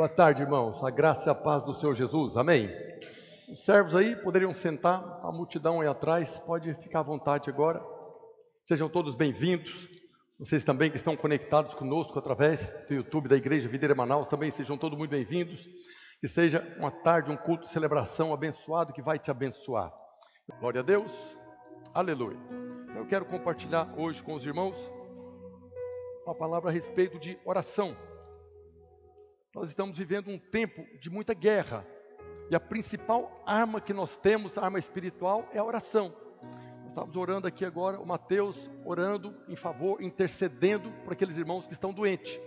Boa tarde, irmãos. A graça e a paz do Senhor Jesus. Amém. Os servos aí poderiam sentar, a multidão aí atrás, pode ficar à vontade agora. Sejam todos bem-vindos. Vocês também que estão conectados conosco através do YouTube da Igreja Videira Manaus, também sejam todos muito bem-vindos. Que seja uma tarde, um culto de celebração abençoado que vai te abençoar. Glória a Deus. Aleluia. Eu quero compartilhar hoje com os irmãos uma palavra a respeito de oração. Nós estamos vivendo um tempo de muita guerra. E a principal arma que nós temos, a arma espiritual, é a oração. Nós estamos orando aqui agora, o Mateus orando em favor, intercedendo para aqueles irmãos que estão doentes.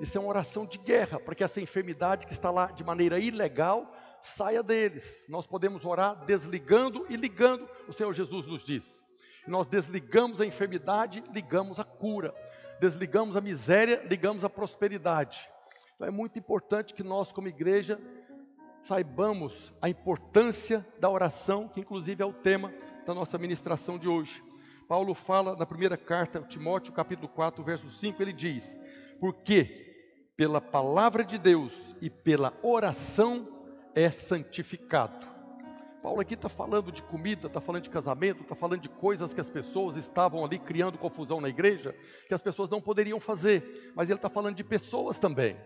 Isso é uma oração de guerra, para que essa enfermidade que está lá de maneira ilegal saia deles. Nós podemos orar desligando e ligando, o Senhor Jesus nos diz. Nós desligamos a enfermidade, ligamos a cura. Desligamos a miséria, ligamos a prosperidade. Então é muito importante que nós, como igreja, saibamos a importância da oração, que inclusive é o tema da nossa ministração de hoje. Paulo fala na primeira carta a Timóteo, capítulo 4, verso 5, ele diz: Porque pela palavra de Deus e pela oração é santificado. Paulo aqui está falando de comida, está falando de casamento, está falando de coisas que as pessoas estavam ali criando confusão na igreja, que as pessoas não poderiam fazer, mas ele está falando de pessoas também.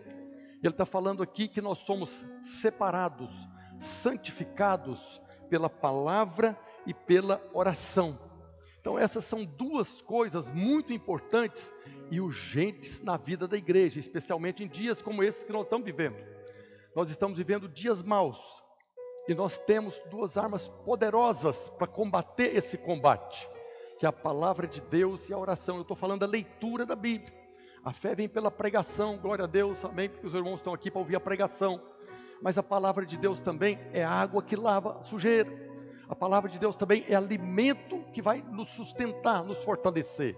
Ele está falando aqui que nós somos separados, santificados pela palavra e pela oração. Então, essas são duas coisas muito importantes e urgentes na vida da igreja, especialmente em dias como esses que nós estamos vivendo. Nós estamos vivendo dias maus e nós temos duas armas poderosas para combater esse combate, que é a palavra de Deus e a oração. Eu estou falando da leitura da Bíblia. A fé vem pela pregação, glória a Deus, amém, porque os irmãos estão aqui para ouvir a pregação. Mas a palavra de Deus também é água que lava sujeira. A palavra de Deus também é alimento que vai nos sustentar, nos fortalecer.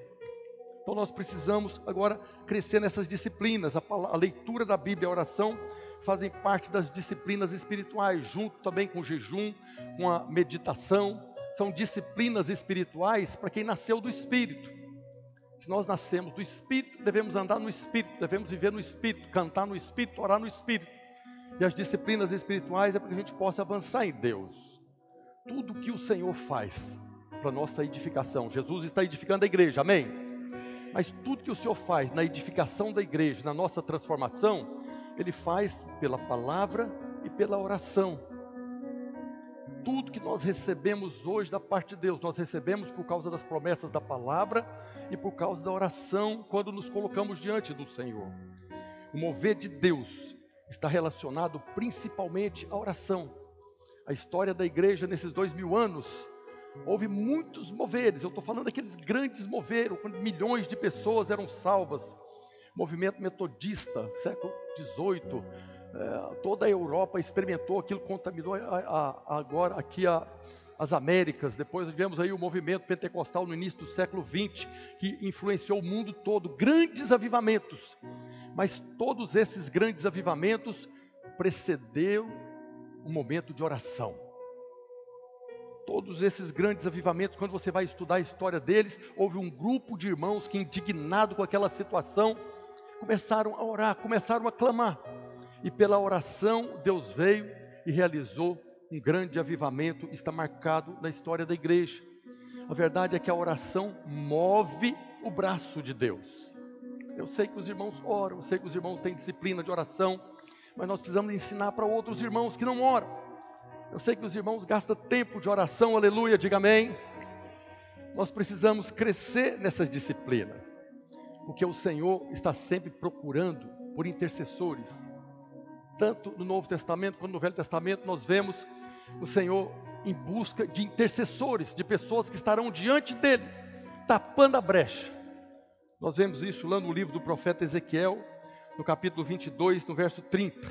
Então nós precisamos agora crescer nessas disciplinas. A, a leitura da Bíblia e a oração fazem parte das disciplinas espirituais, junto também com o jejum, com a meditação. São disciplinas espirituais para quem nasceu do Espírito. Se nós nascemos do Espírito, devemos andar no Espírito, devemos viver no Espírito, cantar no Espírito, orar no Espírito. E as disciplinas espirituais é para que a gente possa avançar em Deus. Tudo que o Senhor faz para nossa edificação, Jesus está edificando a igreja, amém? Mas tudo que o Senhor faz na edificação da igreja, na nossa transformação, Ele faz pela palavra e pela oração. Tudo que nós recebemos hoje da parte de Deus, nós recebemos por causa das promessas da palavra e por causa da oração quando nos colocamos diante do Senhor. O mover de Deus está relacionado principalmente à oração. A história da igreja nesses dois mil anos, houve muitos moveres. Eu estou falando daqueles grandes moveres, quando milhões de pessoas eram salvas. Movimento metodista, século XVIII, é, toda a Europa experimentou aquilo, contaminou a, a, agora aqui a, as Américas, depois tivemos aí o movimento pentecostal no início do século XX, que influenciou o mundo todo, grandes avivamentos. Mas todos esses grandes avivamentos precedeu um momento de oração. Todos esses grandes avivamentos, quando você vai estudar a história deles, houve um grupo de irmãos que, indignado com aquela situação, começaram a orar, começaram a clamar. E pela oração, Deus veio e realizou um grande avivamento está marcado na história da igreja. A verdade é que a oração move o braço de Deus. Eu sei que os irmãos oram, eu sei que os irmãos têm disciplina de oração, mas nós precisamos ensinar para outros irmãos que não oram. Eu sei que os irmãos gastam tempo de oração, aleluia, diga amém. Nós precisamos crescer nessas disciplinas, porque o Senhor está sempre procurando por intercessores. Tanto no Novo Testamento quanto no Velho Testamento, nós vemos o Senhor em busca de intercessores, de pessoas que estarão diante dele, tapando a brecha. Nós vemos isso lá no livro do profeta Ezequiel, no capítulo 22, no verso 30.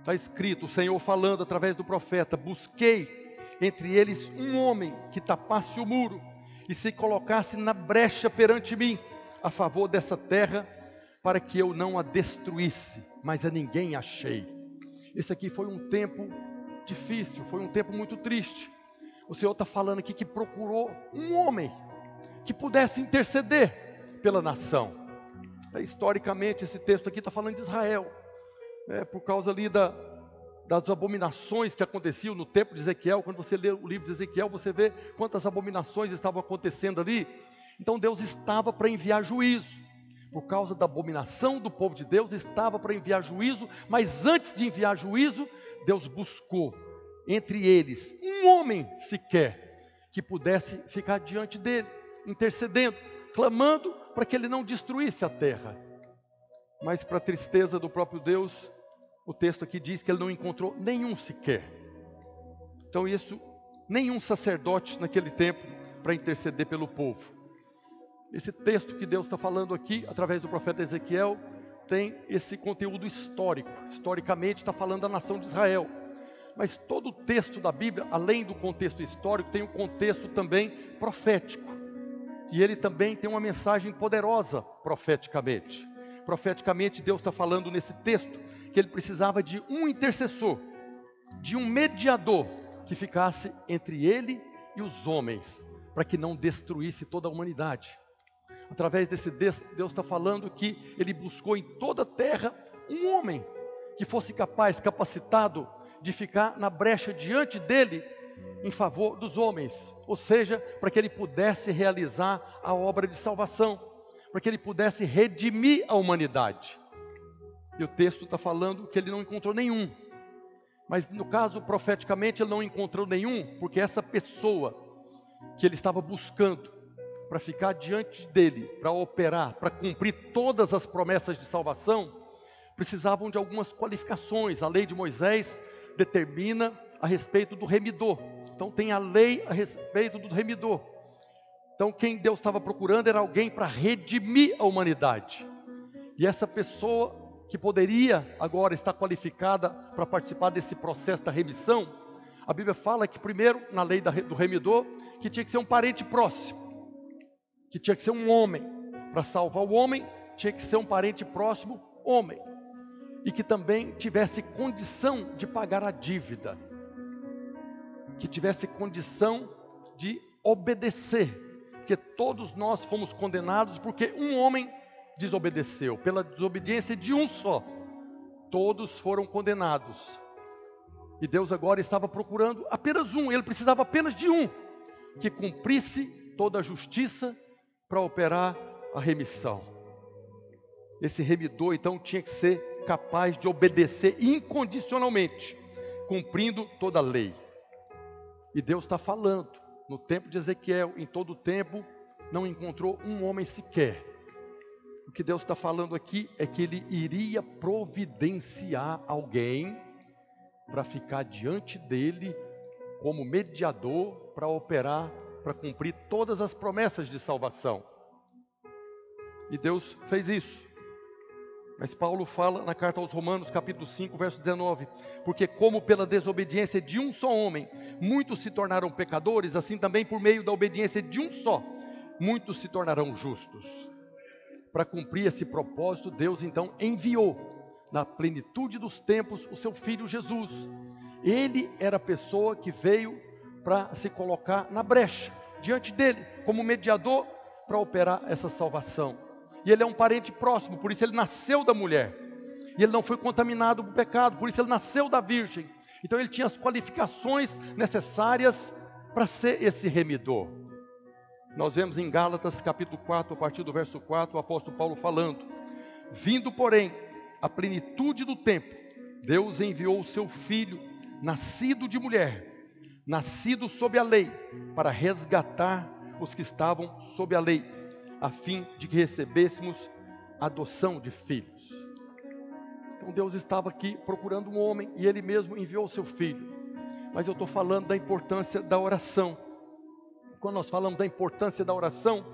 Está escrito: o Senhor falando através do profeta: Busquei entre eles um homem que tapasse o muro e se colocasse na brecha perante mim, a favor dessa terra, para que eu não a destruísse, mas a ninguém achei. Esse aqui foi um tempo difícil, foi um tempo muito triste. O Senhor está falando aqui que procurou um homem que pudesse interceder pela nação. É, historicamente, esse texto aqui está falando de Israel. é, por causa ali da, das abominações que aconteciam no tempo de Ezequiel. Quando você lê o livro de Ezequiel, você vê quantas abominações estavam acontecendo ali. Então Deus estava para enviar juízo. Por causa da abominação do povo de Deus, estava para enviar juízo, mas antes de enviar juízo, Deus buscou entre eles um homem sequer que pudesse ficar diante dele, intercedendo, clamando para que ele não destruísse a terra. Mas, para tristeza do próprio Deus, o texto aqui diz que ele não encontrou nenhum sequer. Então, isso, nenhum sacerdote naquele tempo para interceder pelo povo. Esse texto que Deus está falando aqui, através do profeta Ezequiel, tem esse conteúdo histórico. Historicamente, está falando da nação de Israel. Mas todo o texto da Bíblia, além do contexto histórico, tem um contexto também profético. E ele também tem uma mensagem poderosa profeticamente. Profeticamente, Deus está falando nesse texto que ele precisava de um intercessor, de um mediador que ficasse entre ele e os homens, para que não destruísse toda a humanidade. Através desse Deus está falando que ele buscou em toda a terra um homem que fosse capaz, capacitado de ficar na brecha diante dele em favor dos homens, ou seja, para que ele pudesse realizar a obra de salvação, para que ele pudesse redimir a humanidade. E o texto está falando que ele não encontrou nenhum. Mas no caso, profeticamente, ele não encontrou nenhum, porque essa pessoa que ele estava buscando para ficar diante dele, para operar, para cumprir todas as promessas de salvação, precisavam de algumas qualificações. A lei de Moisés determina a respeito do remidor. Então tem a lei a respeito do remidor. Então quem Deus estava procurando era alguém para redimir a humanidade. E essa pessoa que poderia agora estar qualificada para participar desse processo da remissão, a Bíblia fala que primeiro, na lei do remidor, que tinha que ser um parente próximo, que tinha que ser um homem. Para salvar o homem, tinha que ser um parente próximo, homem. E que também tivesse condição de pagar a dívida. Que tivesse condição de obedecer. Porque todos nós fomos condenados porque um homem desobedeceu, pela desobediência de um só, todos foram condenados. E Deus agora estava procurando apenas um, ele precisava apenas de um, que cumprisse toda a justiça para operar a remissão. Esse remidor então tinha que ser capaz de obedecer incondicionalmente, cumprindo toda a lei. E Deus está falando, no tempo de Ezequiel, em todo o tempo, não encontrou um homem sequer o que Deus está falando aqui é que Ele iria providenciar alguém para ficar diante dele como mediador para operar, para cumprir todas as promessas de salvação. E Deus fez isso. Mas Paulo fala na carta aos Romanos, capítulo 5, verso 19: Porque, como pela desobediência de um só homem, muitos se tornaram pecadores, assim também por meio da obediência de um só, muitos se tornarão justos para cumprir esse propósito, Deus então enviou, na plenitude dos tempos, o seu filho Jesus. Ele era a pessoa que veio para se colocar na brecha, diante dele, como mediador para operar essa salvação. E ele é um parente próximo, por isso ele nasceu da mulher. E ele não foi contaminado por pecado, por isso ele nasceu da virgem. Então ele tinha as qualificações necessárias para ser esse remidor. Nós vemos em Gálatas capítulo 4, a partir do verso 4, o apóstolo Paulo falando: Vindo, porém, a plenitude do tempo, Deus enviou o seu filho, nascido de mulher, nascido sob a lei, para resgatar os que estavam sob a lei, a fim de que recebêssemos adoção de filhos. Então Deus estava aqui procurando um homem e ele mesmo enviou o seu filho. Mas eu estou falando da importância da oração quando nós falamos da importância da oração,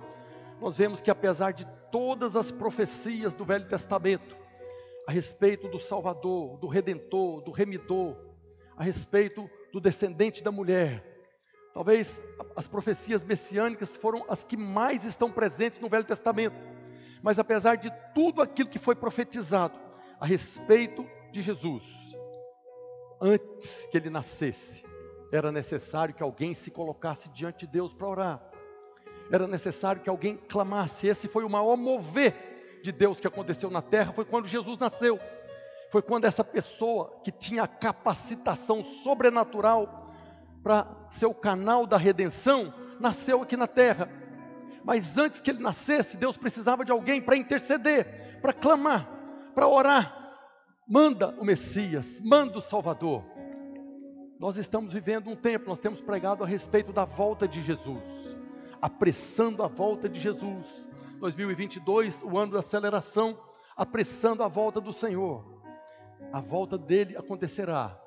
nós vemos que apesar de todas as profecias do Velho Testamento, a respeito do Salvador, do Redentor, do Remidor, a respeito do descendente da mulher, talvez as profecias messiânicas foram as que mais estão presentes no Velho Testamento. Mas apesar de tudo aquilo que foi profetizado a respeito de Jesus, antes que ele nascesse, era necessário que alguém se colocasse diante de Deus para orar. Era necessário que alguém clamasse. Esse foi o maior mover de Deus que aconteceu na terra, foi quando Jesus nasceu. Foi quando essa pessoa que tinha capacitação sobrenatural para ser o canal da redenção nasceu aqui na terra. Mas antes que ele nascesse, Deus precisava de alguém para interceder, para clamar, para orar. Manda o Messias, manda o Salvador. Nós estamos vivendo um tempo, nós temos pregado a respeito da volta de Jesus, apressando a volta de Jesus. 2022, o ano da aceleração, apressando a volta do Senhor. A volta dele acontecerá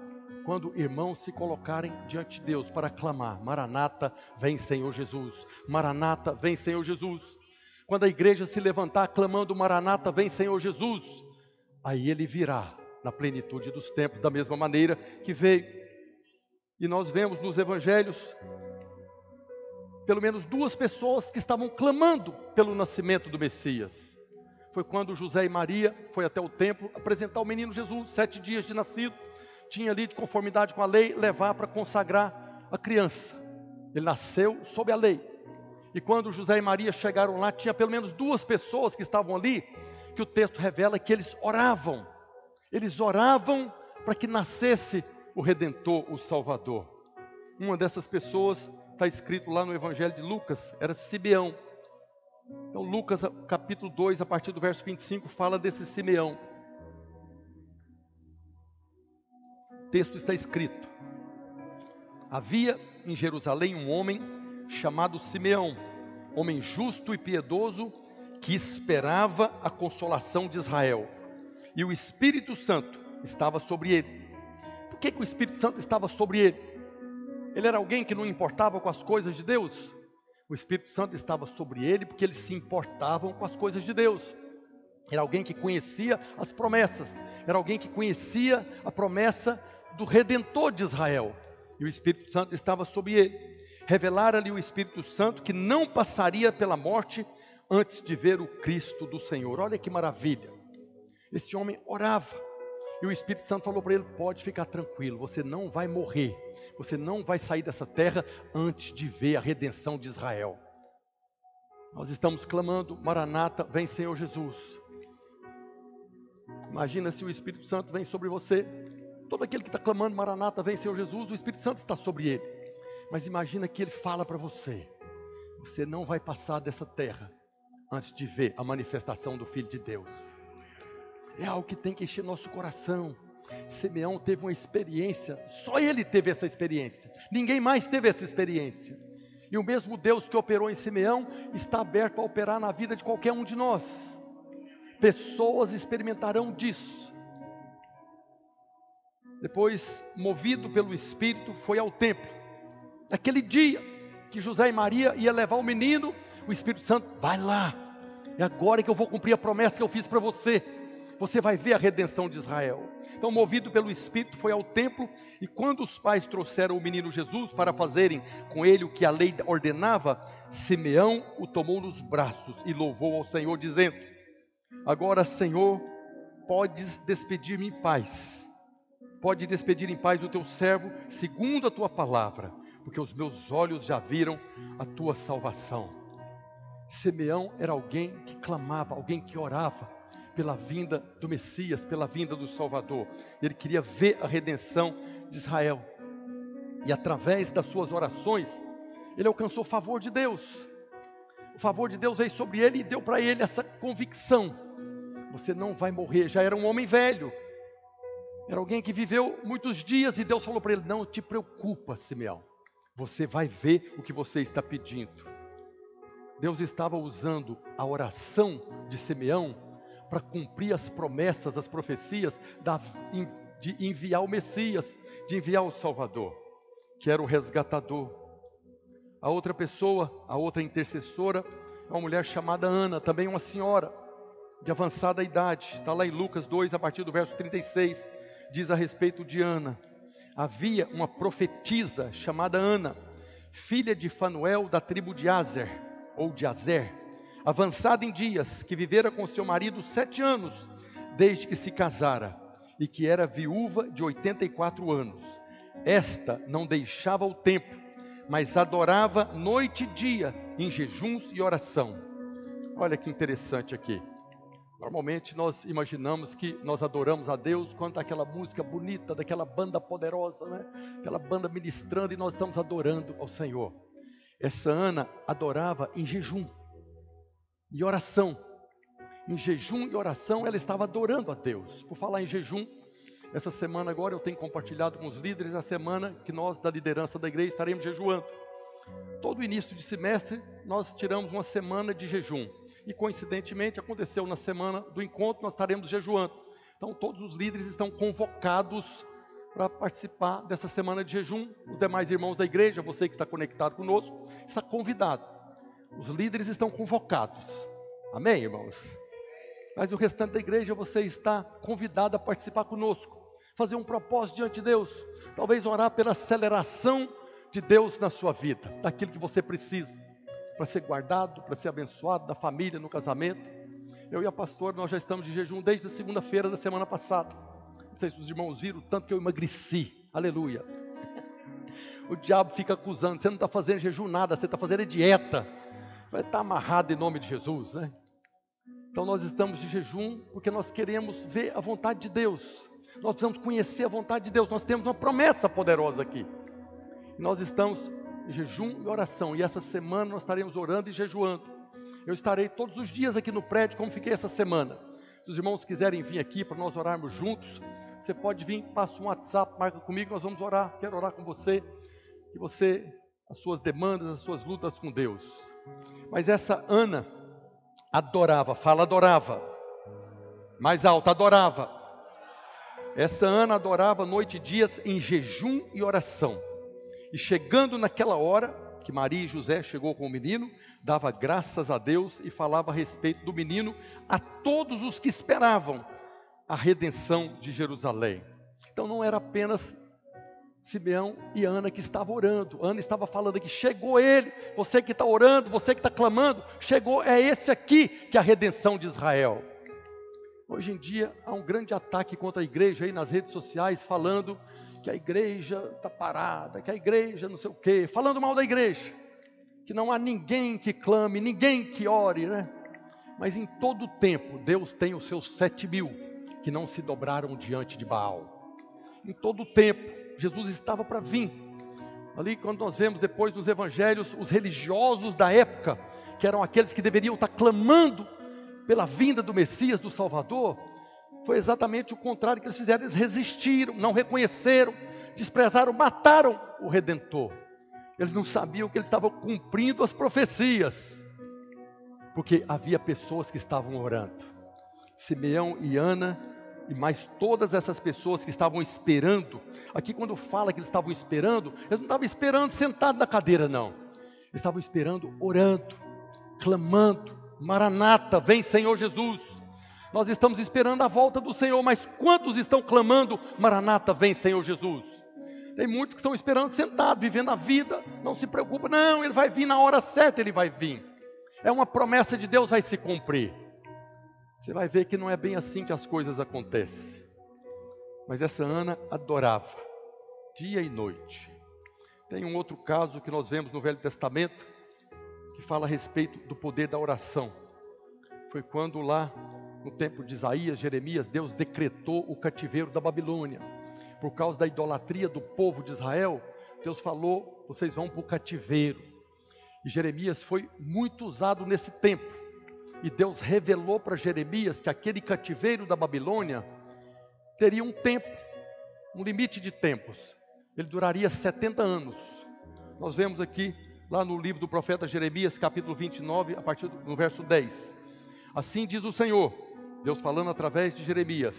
quando irmãos se colocarem diante de Deus para clamar: Maranata, vem Senhor Jesus. Maranata, vem Senhor Jesus. Quando a igreja se levantar clamando: Maranata, vem Senhor Jesus, aí ele virá na plenitude dos tempos, da mesma maneira que veio. E nós vemos nos evangelhos pelo menos duas pessoas que estavam clamando pelo nascimento do Messias. Foi quando José e Maria foi até o templo apresentar o menino Jesus, sete dias de nascido tinha ali, de conformidade com a lei, levar para consagrar a criança. Ele nasceu sob a lei. E quando José e Maria chegaram lá, tinha pelo menos duas pessoas que estavam ali, que o texto revela que eles oravam. Eles oravam para que nascesse o Redentor, o Salvador. Uma dessas pessoas está escrito lá no Evangelho de Lucas, era Simeão. Então, Lucas, capítulo 2, a partir do verso 25, fala desse Simeão. texto está escrito: Havia em Jerusalém um homem chamado Simeão, homem justo e piedoso, que esperava a consolação de Israel, e o Espírito Santo estava sobre ele. Por que, que o Espírito Santo estava sobre ele? Ele era alguém que não importava com as coisas de Deus. O Espírito Santo estava sobre ele porque eles se importavam com as coisas de Deus. Era alguém que conhecia as promessas, era alguém que conhecia a promessa do Redentor de Israel. E o Espírito Santo estava sobre ele. Revelara-lhe o Espírito Santo que não passaria pela morte antes de ver o Cristo do Senhor. Olha que maravilha. Esse homem orava. E o Espírito Santo falou para ele: pode ficar tranquilo, você não vai morrer. Você não vai sair dessa terra antes de ver a redenção de Israel. Nós estamos clamando, Maranata, vem Senhor Jesus. Imagina se o Espírito Santo vem sobre você Todo aquele que está clamando Maranata, vem Senhor Jesus, o Espírito Santo está sobre ele. Mas imagina que ele fala para você: você não vai passar dessa terra antes de ver a manifestação do Filho de Deus. É algo que tem que encher nosso coração. Simeão teve uma experiência, só ele teve essa experiência, ninguém mais teve essa experiência. E o mesmo Deus que operou em Simeão está aberto a operar na vida de qualquer um de nós. Pessoas experimentarão disso depois, movido pelo Espírito, foi ao templo. Naquele dia que José e Maria ia levar o menino, o Espírito Santo, vai lá. É agora que eu vou cumprir a promessa que eu fiz para você. Você vai ver a redenção de Israel. Então, movido pelo Espírito, foi ao templo e quando os pais trouxeram o menino Jesus para fazerem com ele o que a lei ordenava, Simeão o tomou nos braços e louvou ao Senhor, dizendo: Agora, Senhor, podes despedir-me em paz Pode despedir em paz o teu servo, segundo a tua palavra, porque os meus olhos já viram a tua salvação. Simeão era alguém que clamava, alguém que orava pela vinda do Messias, pela vinda do Salvador. Ele queria ver a redenção de Israel. E através das suas orações, ele alcançou o favor de Deus. O favor de Deus veio sobre ele e deu para ele essa convicção: você não vai morrer. Já era um homem velho, era alguém que viveu muitos dias e Deus falou para ele: Não te preocupa, Simeão, você vai ver o que você está pedindo. Deus estava usando a oração de Simeão para cumprir as promessas, as profecias de enviar o Messias, de enviar o Salvador, que era o resgatador. A outra pessoa, a outra intercessora, é uma mulher chamada Ana, também uma senhora de avançada idade, está lá em Lucas 2, a partir do verso 36 diz a respeito de Ana. Havia uma profetisa chamada Ana, filha de Fanuel da tribo de Azer, ou de Azer, avançada em dias, que vivera com seu marido sete anos, desde que se casara, e que era viúva de 84 anos. Esta não deixava o templo, mas adorava noite e dia, em jejuns e oração. Olha que interessante aqui. Normalmente nós imaginamos que nós adoramos a Deus quando aquela música bonita, daquela banda poderosa, né? Aquela banda ministrando e nós estamos adorando ao Senhor. Essa Ana adorava em jejum e oração. Em jejum e oração ela estava adorando a Deus. Por falar em jejum, essa semana agora eu tenho compartilhado com os líderes a semana que nós da liderança da igreja estaremos jejuando. Todo início de semestre nós tiramos uma semana de jejum e coincidentemente aconteceu na semana do encontro, nós estaremos jejuando. Então todos os líderes estão convocados para participar dessa semana de jejum. Os demais irmãos da igreja, você que está conectado conosco, está convidado. Os líderes estão convocados. Amém, irmãos? Mas o restante da igreja, você está convidado a participar conosco. Fazer um propósito diante de Deus. Talvez orar pela aceleração de Deus na sua vida, daquilo que você precisa para ser guardado, para ser abençoado, da família, no casamento. Eu e a pastora, nós já estamos de jejum desde a segunda-feira da semana passada. Não sei se os irmãos viram o tanto que eu emagreci. Aleluia. O diabo fica acusando, você não está fazendo jejum nada, você está fazendo dieta. Vai estar amarrado em nome de Jesus, né? Então nós estamos de jejum porque nós queremos ver a vontade de Deus. Nós precisamos conhecer a vontade de Deus. Nós temos uma promessa poderosa aqui. nós estamos jejum e oração. E essa semana nós estaremos orando e jejuando. Eu estarei todos os dias aqui no prédio, como fiquei essa semana. Se os irmãos quiserem vir aqui para nós orarmos juntos, você pode vir, passa um WhatsApp, marca comigo, nós vamos orar. Quero orar com você. Que você, as suas demandas, as suas lutas com Deus. Mas essa Ana adorava, fala adorava. Mais alto, adorava. Essa Ana adorava noite e dias em jejum e oração. E chegando naquela hora, que Maria e José chegou com o menino, dava graças a Deus e falava a respeito do menino a todos os que esperavam a redenção de Jerusalém. Então não era apenas Simeão e Ana que estavam orando. Ana estava falando aqui, chegou ele, você que está orando, você que está clamando, chegou, é esse aqui que é a redenção de Israel. Hoje em dia há um grande ataque contra a igreja aí nas redes sociais, falando que a igreja está parada, que a igreja não sei o quê, falando mal da igreja, que não há ninguém que clame, ninguém que ore, né? Mas em todo tempo, Deus tem os seus sete mil que não se dobraram diante de Baal. Em todo tempo, Jesus estava para vir. Ali, quando nós vemos depois nos evangelhos, os religiosos da época, que eram aqueles que deveriam estar clamando pela vinda do Messias, do Salvador, foi exatamente o contrário que eles fizeram. Eles resistiram, não reconheceram, desprezaram, mataram o Redentor. Eles não sabiam que eles estavam cumprindo as profecias, porque havia pessoas que estavam orando. Simeão e Ana, e mais todas essas pessoas que estavam esperando. Aqui, quando fala que eles estavam esperando, eles não estavam esperando sentado na cadeira, não. Eles estavam esperando, orando, clamando: Maranata, vem Senhor Jesus. Nós estamos esperando a volta do Senhor, mas quantos estão clamando, Maranata, vem Senhor Jesus? Tem muitos que estão esperando sentado, vivendo a vida, não se preocupa, não, ele vai vir na hora certa, ele vai vir. É uma promessa de Deus, vai se cumprir. Você vai ver que não é bem assim que as coisas acontecem. Mas essa Ana adorava, dia e noite. Tem um outro caso que nós vemos no Velho Testamento, que fala a respeito do poder da oração. Foi quando lá no tempo de Isaías, Jeremias, Deus decretou o cativeiro da Babilônia. Por causa da idolatria do povo de Israel, Deus falou: vocês vão para o cativeiro. E Jeremias foi muito usado nesse tempo. E Deus revelou para Jeremias que aquele cativeiro da Babilônia teria um tempo, um limite de tempos. Ele duraria 70 anos. Nós vemos aqui, lá no livro do profeta Jeremias, capítulo 29, a partir do no verso 10. Assim diz o Senhor: Deus falando através de Jeremias: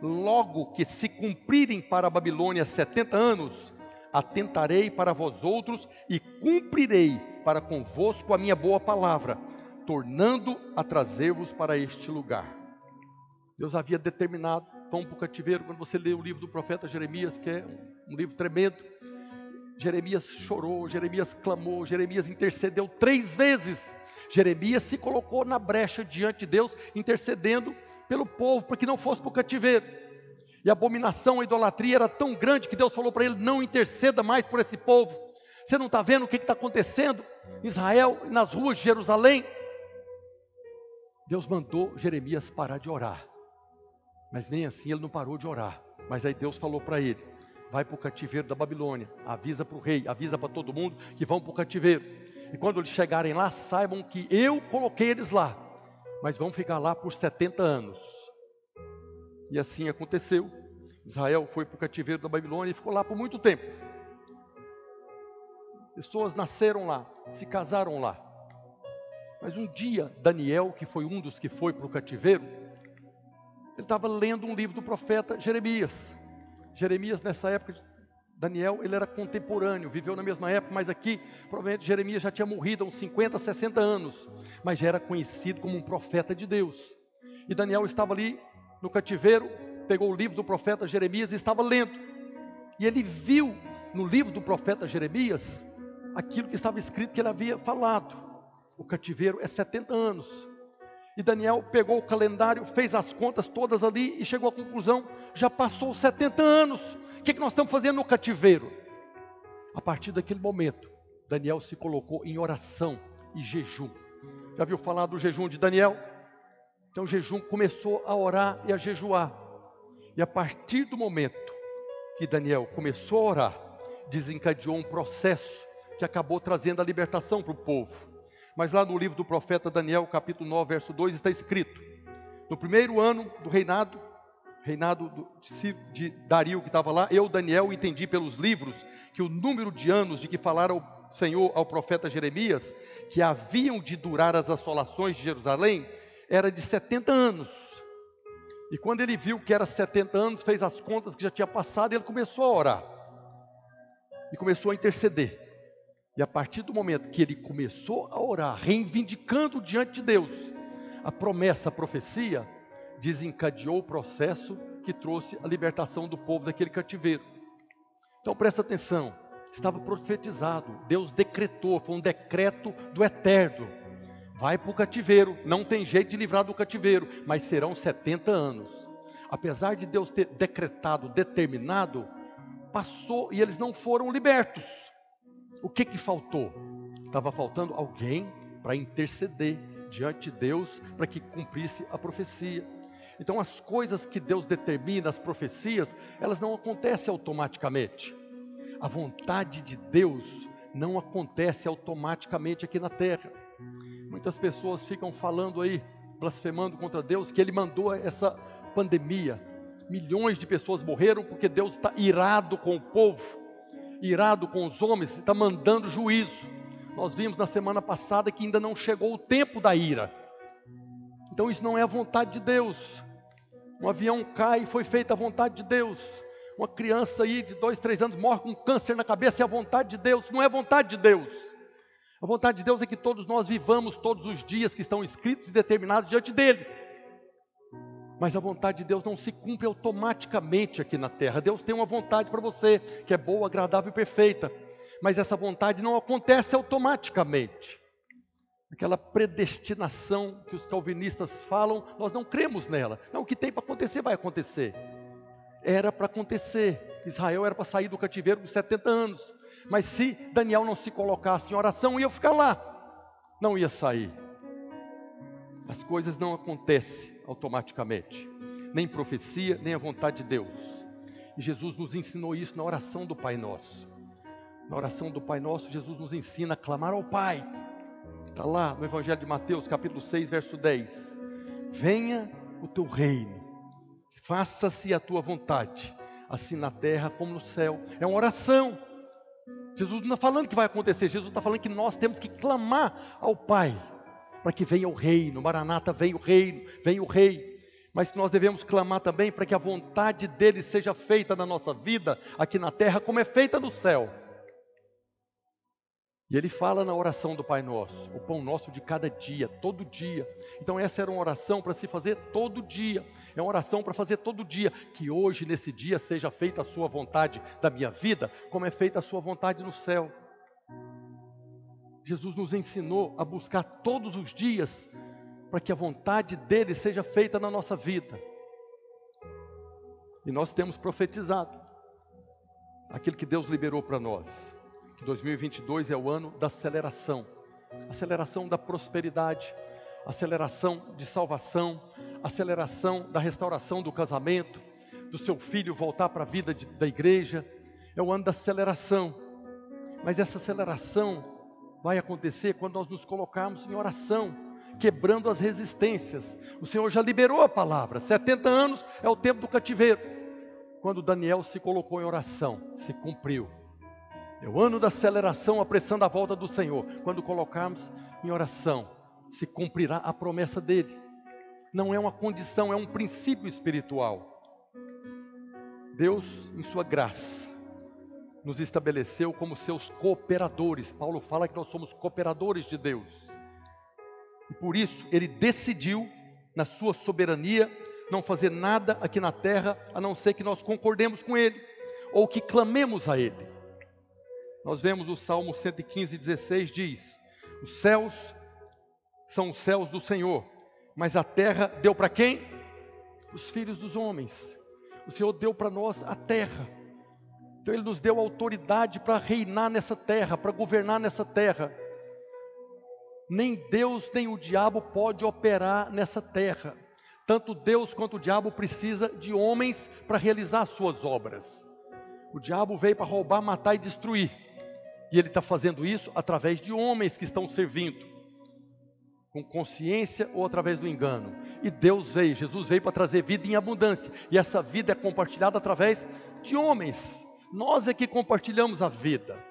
Logo que se cumprirem para a Babilônia setenta anos, atentarei para vós outros e cumprirei para convosco a minha boa palavra, tornando a trazer-vos para este lugar. Deus havia determinado, vão para o cativeiro, quando você lê o livro do profeta Jeremias, que é um livro tremendo, Jeremias chorou, Jeremias clamou, Jeremias intercedeu três vezes. Jeremias se colocou na brecha diante de Deus, intercedendo pelo povo, para que não fosse para o cativeiro. E a abominação, a idolatria era tão grande que Deus falou para ele: não interceda mais por esse povo. Você não está vendo o que está acontecendo em Israel, nas ruas de Jerusalém? Deus mandou Jeremias parar de orar. Mas nem assim ele não parou de orar. Mas aí Deus falou para ele: vai para o cativeiro da Babilônia, avisa para o rei, avisa para todo mundo que vão para o cativeiro. E quando eles chegarem lá, saibam que eu coloquei eles lá, mas vão ficar lá por 70 anos. E assim aconteceu. Israel foi para o cativeiro da Babilônia e ficou lá por muito tempo. Pessoas nasceram lá, se casaram lá. Mas um dia, Daniel, que foi um dos que foi para o cativeiro, ele estava lendo um livro do profeta Jeremias. Jeremias, nessa época, Daniel, ele era contemporâneo, viveu na mesma época, mas aqui, provavelmente, Jeremias já tinha morrido há uns 50, 60 anos, mas já era conhecido como um profeta de Deus. E Daniel estava ali no cativeiro, pegou o livro do profeta Jeremias e estava lendo. E ele viu no livro do profeta Jeremias aquilo que estava escrito que ele havia falado. O cativeiro é 70 anos. E Daniel pegou o calendário, fez as contas todas ali e chegou à conclusão: já passou 70 anos. O que, é que nós estamos fazendo no cativeiro? A partir daquele momento, Daniel se colocou em oração e jejum. Já viu falar do jejum de Daniel? Então o jejum começou a orar e a jejuar. E a partir do momento que Daniel começou a orar, desencadeou um processo que acabou trazendo a libertação para o povo. Mas lá no livro do profeta Daniel, capítulo 9, verso 2, está escrito: No primeiro ano do reinado, reinado de, Dario que estava lá, eu, Daniel, entendi pelos livros que o número de anos de que falara o Senhor ao profeta Jeremias, que haviam de durar as assolações de Jerusalém, era de 70 anos. E quando ele viu que era 70 anos, fez as contas que já tinha passado, e ele começou a orar. E começou a interceder. E a partir do momento que ele começou a orar, reivindicando diante de Deus a promessa, a profecia, desencadeou o processo que trouxe a libertação do povo daquele cativeiro. Então presta atenção, estava profetizado, Deus decretou, foi um decreto do eterno. Vai para o cativeiro, não tem jeito de livrar do cativeiro, mas serão 70 anos. Apesar de Deus ter decretado, determinado, passou e eles não foram libertos. O que que faltou? Estava faltando alguém para interceder diante de Deus para que cumprisse a profecia. Então, as coisas que Deus determina, as profecias, elas não acontecem automaticamente. A vontade de Deus não acontece automaticamente aqui na terra. Muitas pessoas ficam falando aí, blasfemando contra Deus, que Ele mandou essa pandemia. Milhões de pessoas morreram porque Deus está irado com o povo irado com os homens, está mandando juízo. Nós vimos na semana passada que ainda não chegou o tempo da ira. Então isso não é a vontade de Deus. Um avião cai e foi feita a vontade de Deus. Uma criança aí de dois, três anos morre com câncer na cabeça, é a vontade de Deus, não é a vontade de Deus. A vontade de Deus é que todos nós vivamos todos os dias que estão escritos e determinados diante dele. Mas a vontade de Deus não se cumpre automaticamente aqui na terra. Deus tem uma vontade para você, que é boa, agradável e perfeita. Mas essa vontade não acontece automaticamente. Aquela predestinação que os calvinistas falam, nós não cremos nela. Não, o que tem para acontecer vai acontecer. Era para acontecer. Israel era para sair do cativeiro com 70 anos. Mas se Daniel não se colocasse em oração, ia ficar lá. Não ia sair. As coisas não acontecem automaticamente, nem profecia, nem a vontade de Deus. E Jesus nos ensinou isso na oração do Pai Nosso. Na oração do Pai Nosso, Jesus nos ensina a clamar ao Pai. Está lá no Evangelho de Mateus, capítulo 6, verso 10. Venha o teu reino, faça-se a tua vontade, assim na terra como no céu. É uma oração. Jesus não está falando que vai acontecer, Jesus está falando que nós temos que clamar ao Pai para que venha o reino. Maranata, vem o reino, vem o rei. Mas nós devemos clamar também para que a vontade dele seja feita na nossa vida, aqui na terra, como é feita no céu. E ele fala na oração do Pai Nosso, o pão nosso de cada dia, todo dia. Então, essa era uma oração para se fazer todo dia. É uma oração para fazer todo dia. Que hoje, nesse dia, seja feita a Sua vontade da minha vida, como é feita a Sua vontade no céu. Jesus nos ensinou a buscar todos os dias para que a vontade dele seja feita na nossa vida. E nós temos profetizado aquilo que Deus liberou para nós. Que 2022 é o ano da aceleração aceleração da prosperidade. aceleração de salvação, aceleração da restauração do casamento, do seu filho voltar para a vida de, da igreja. É o ano da aceleração. Mas essa aceleração vai acontecer quando nós nos colocarmos em oração, quebrando as resistências. O Senhor já liberou a palavra. 70 anos é o tempo do cativeiro. Quando Daniel se colocou em oração, se cumpriu. É o ano da aceleração, apressando a volta do Senhor. Quando colocarmos em oração, se cumprirá a promessa dele. Não é uma condição, é um princípio espiritual. Deus, em sua graça, nos estabeleceu como seus cooperadores. Paulo fala que nós somos cooperadores de Deus. E por isso ele decidiu, na sua soberania, não fazer nada aqui na terra a não ser que nós concordemos com ele ou que clamemos a ele. Nós vemos o Salmo 115, 16 diz: Os céus são os céus do Senhor, mas a terra deu para quem? Os filhos dos homens. O Senhor deu para nós a terra. Então Ele nos deu autoridade para reinar nessa terra, para governar nessa terra. Nem Deus nem o diabo pode operar nessa terra. Tanto Deus quanto o diabo precisa de homens para realizar suas obras. O diabo veio para roubar, matar e destruir. E ele está fazendo isso através de homens que estão servindo, com consciência ou através do engano. E Deus veio, Jesus veio para trazer vida em abundância. E essa vida é compartilhada através de homens. Nós é que compartilhamos a vida.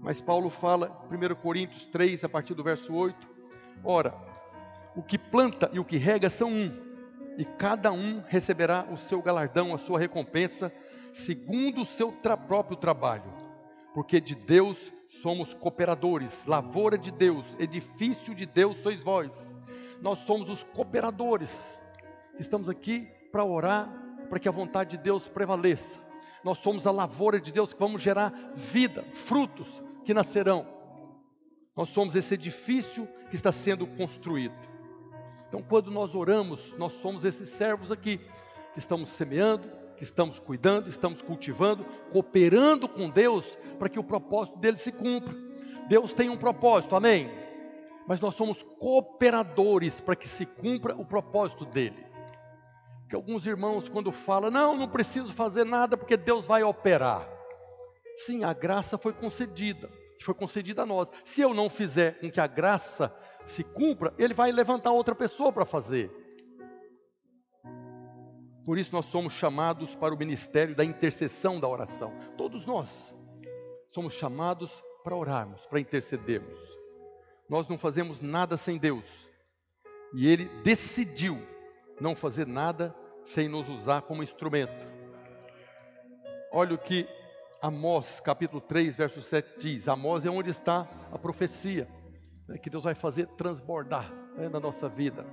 Mas Paulo fala, 1 Coríntios 3, a partir do verso 8: Ora, o que planta e o que rega são um, e cada um receberá o seu galardão, a sua recompensa, segundo o seu tra próprio trabalho porque de Deus somos cooperadores, lavoura de Deus, edifício de Deus sois vós. Nós somos os cooperadores, estamos aqui para orar, para que a vontade de Deus prevaleça. Nós somos a lavoura de Deus que vamos gerar vida, frutos que nascerão. Nós somos esse edifício que está sendo construído. Então, quando nós oramos, nós somos esses servos aqui, que estamos semeando, que estamos cuidando, estamos cultivando, cooperando com Deus para que o propósito dele se cumpra. Deus tem um propósito, amém? Mas nós somos cooperadores para que se cumpra o propósito dele. Que alguns irmãos, quando falam, não, não preciso fazer nada porque Deus vai operar. Sim, a graça foi concedida, foi concedida a nós. Se eu não fizer com que a graça se cumpra, ele vai levantar outra pessoa para fazer. Por isso nós somos chamados para o ministério da intercessão da oração. Todos nós somos chamados para orarmos, para intercedermos. Nós não fazemos nada sem Deus. E Ele decidiu não fazer nada sem nos usar como instrumento. Olha o que Amós, capítulo 3, verso 7 diz. Amós é onde está a profecia né, que Deus vai fazer transbordar né, na nossa vida.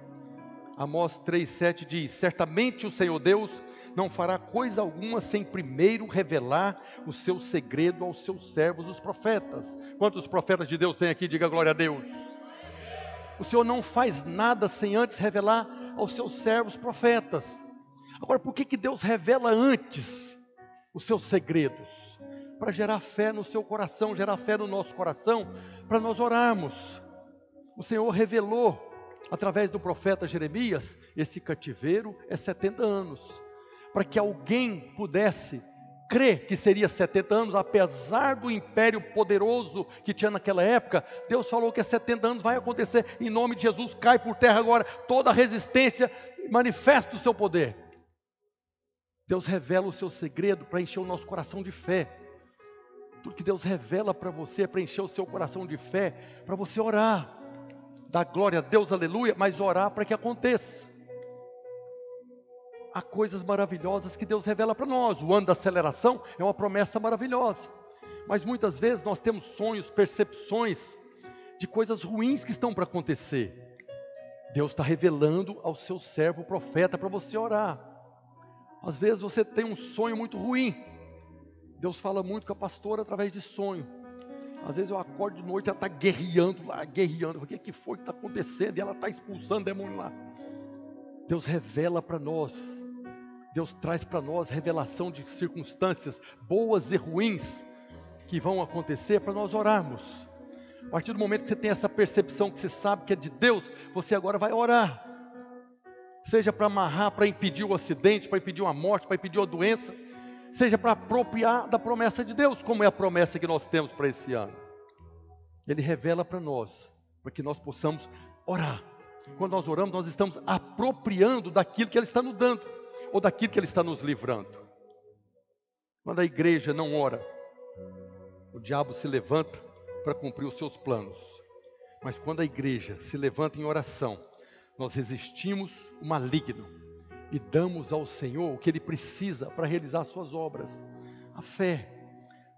Amós 3,7 diz: Certamente o Senhor Deus não fará coisa alguma sem primeiro revelar o seu segredo aos seus servos, os profetas. Quantos profetas de Deus tem aqui? Diga glória a Deus. O Senhor não faz nada sem antes revelar aos seus servos profetas. Agora, por que, que Deus revela antes os seus segredos? Para gerar fé no seu coração, gerar fé no nosso coração, para nós orarmos. O Senhor revelou através do profeta Jeremias, esse cativeiro é 70 anos. Para que alguém pudesse crer que seria 70 anos, apesar do império poderoso que tinha naquela época, Deus falou que é 70 anos vai acontecer, em nome de Jesus, cai por terra agora toda resistência, manifesta o seu poder. Deus revela o seu segredo para encher o nosso coração de fé. Tudo que Deus revela para você é para encher o seu coração de fé, para você orar dar glória a Deus, aleluia, mas orar para que aconteça. Há coisas maravilhosas que Deus revela para nós. O ano da aceleração é uma promessa maravilhosa. Mas muitas vezes nós temos sonhos, percepções de coisas ruins que estão para acontecer. Deus está revelando ao seu servo profeta para você orar. Às vezes você tem um sonho muito ruim. Deus fala muito com a pastora através de sonho. Às vezes eu acordo de noite, ela está guerreando lá, guerreando. O que, é que foi que está acontecendo? E ela está expulsando demônio lá. Deus revela para nós. Deus traz para nós revelação de circunstâncias boas e ruins que vão acontecer para nós orarmos. A partir do momento que você tem essa percepção, que você sabe que é de Deus, você agora vai orar. Seja para amarrar, para impedir o acidente, para impedir uma morte, para impedir uma doença, seja para apropriar da promessa de Deus, como é a promessa que nós temos para esse ano. Ele revela para nós, para que nós possamos orar. Quando nós oramos, nós estamos apropriando daquilo que Ele está nos dando, ou daquilo que Ele está nos livrando. Quando a igreja não ora, o diabo se levanta para cumprir os seus planos. Mas quando a igreja se levanta em oração, nós resistimos o maligno e damos ao Senhor o que ele precisa para realizar suas obras. A fé.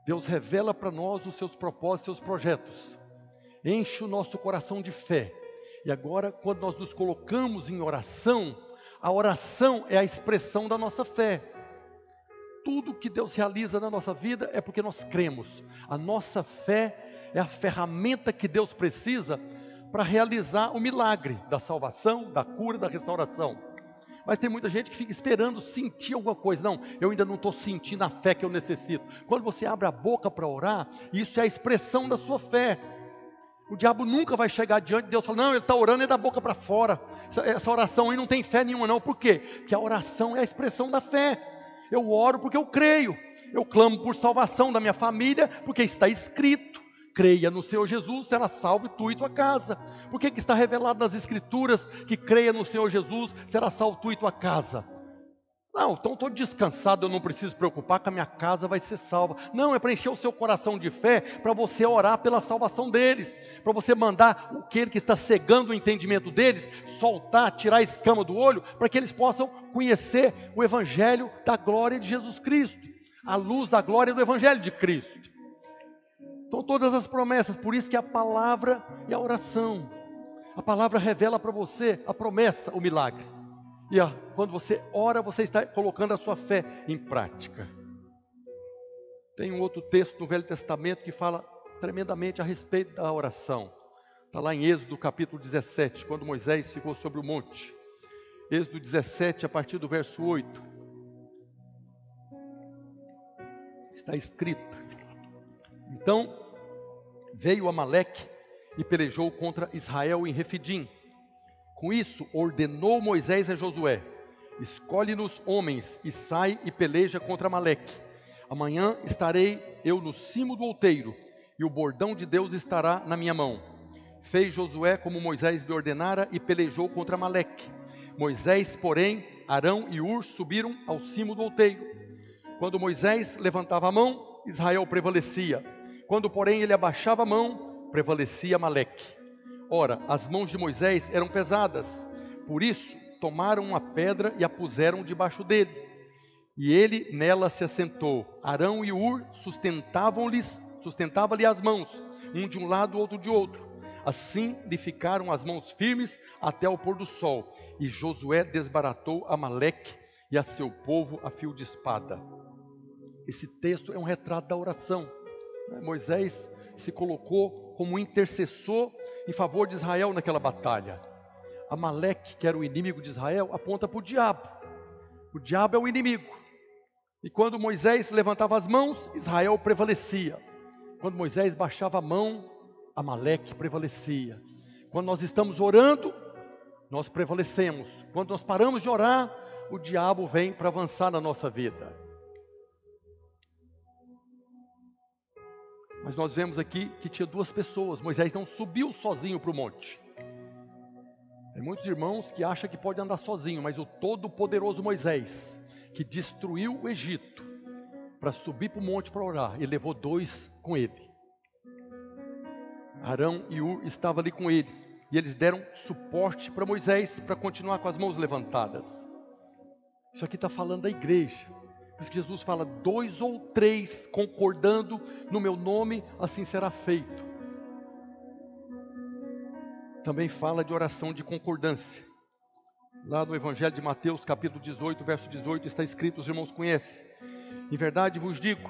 Deus revela para nós os seus propósitos, seus projetos. Enche o nosso coração de fé. E agora, quando nós nos colocamos em oração, a oração é a expressão da nossa fé. Tudo que Deus realiza na nossa vida é porque nós cremos. A nossa fé é a ferramenta que Deus precisa para realizar o milagre da salvação, da cura, da restauração. Mas tem muita gente que fica esperando sentir alguma coisa. Não, eu ainda não estou sentindo a fé que eu necessito. Quando você abre a boca para orar, isso é a expressão da sua fé. O diabo nunca vai chegar diante de Deus e falar, não, ele está orando é da boca para fora. Essa, oração aí não tem fé nenhuma, não. Por quê? Porque a oração é a expressão da fé. Eu oro porque eu creio. Eu clamo por salvação da minha família, porque está escrito creia no Senhor Jesus, será salvo tu e tua casa. Por que, que está revelado nas Escrituras que creia no Senhor Jesus, será salvo tu e tua casa? Não, então estou descansado, eu não preciso preocupar que a minha casa vai ser salva. Não, é para encher o seu coração de fé, para você orar pela salvação deles, para você mandar aquele que está cegando o entendimento deles, soltar, tirar a escama do olho, para que eles possam conhecer o Evangelho da glória de Jesus Cristo, a luz da glória do Evangelho de Cristo. Então, todas as promessas, por isso que a palavra e a oração. A palavra revela para você a promessa, o milagre. E ó, quando você ora, você está colocando a sua fé em prática. Tem um outro texto no Velho Testamento que fala tremendamente a respeito da oração. Está lá em Êxodo capítulo 17, quando Moisés ficou sobre o monte. Êxodo 17, a partir do verso 8. Está escrito: Então veio Amaleque e pelejou contra Israel em Refidim. Com isso, ordenou Moisés a Josué: Escolhe-nos homens e sai e peleja contra Amaleque. Amanhã estarei eu no cimo do outeiro, e o bordão de Deus estará na minha mão. Fez Josué como Moisés lhe ordenara e pelejou contra Amaleque. Moisés, porém, Arão e Ur subiram ao cimo do outeiro. Quando Moisés levantava a mão, Israel prevalecia. Quando, porém, ele abaixava a mão, prevalecia Maleque. Ora, as mãos de Moisés eram pesadas, por isso tomaram uma pedra e a puseram debaixo dele. E ele nela se assentou. Arão e Ur sustentavam-lhes, sustentava-lhe as mãos, um de um lado, outro de outro. Assim lhe ficaram as mãos firmes até o pôr do sol. E Josué desbaratou Amaleque e a seu povo a fio de espada. Esse texto é um retrato da oração. Né? Moisés se colocou como intercessor em favor de Israel naquela batalha. Amaleque, que era o inimigo de Israel, aponta para o diabo. O diabo é o inimigo. E quando Moisés levantava as mãos, Israel prevalecia. Quando Moisés baixava a mão, Amaleque prevalecia. Quando nós estamos orando, nós prevalecemos. Quando nós paramos de orar, o diabo vem para avançar na nossa vida. Mas nós vemos aqui que tinha duas pessoas. Moisés não subiu sozinho para o monte. Tem muitos irmãos que acham que pode andar sozinho, mas o todo-poderoso Moisés, que destruiu o Egito, para subir para o monte para orar, ele levou dois com ele. Arão e Ur estavam ali com ele, e eles deram suporte para Moisés para continuar com as mãos levantadas. Isso aqui está falando da igreja. Por isso que Jesus fala: dois ou três concordando no meu nome, assim será feito. Também fala de oração de concordância. Lá no Evangelho de Mateus, capítulo 18, verso 18, está escrito: os irmãos conhecem. Em verdade vos digo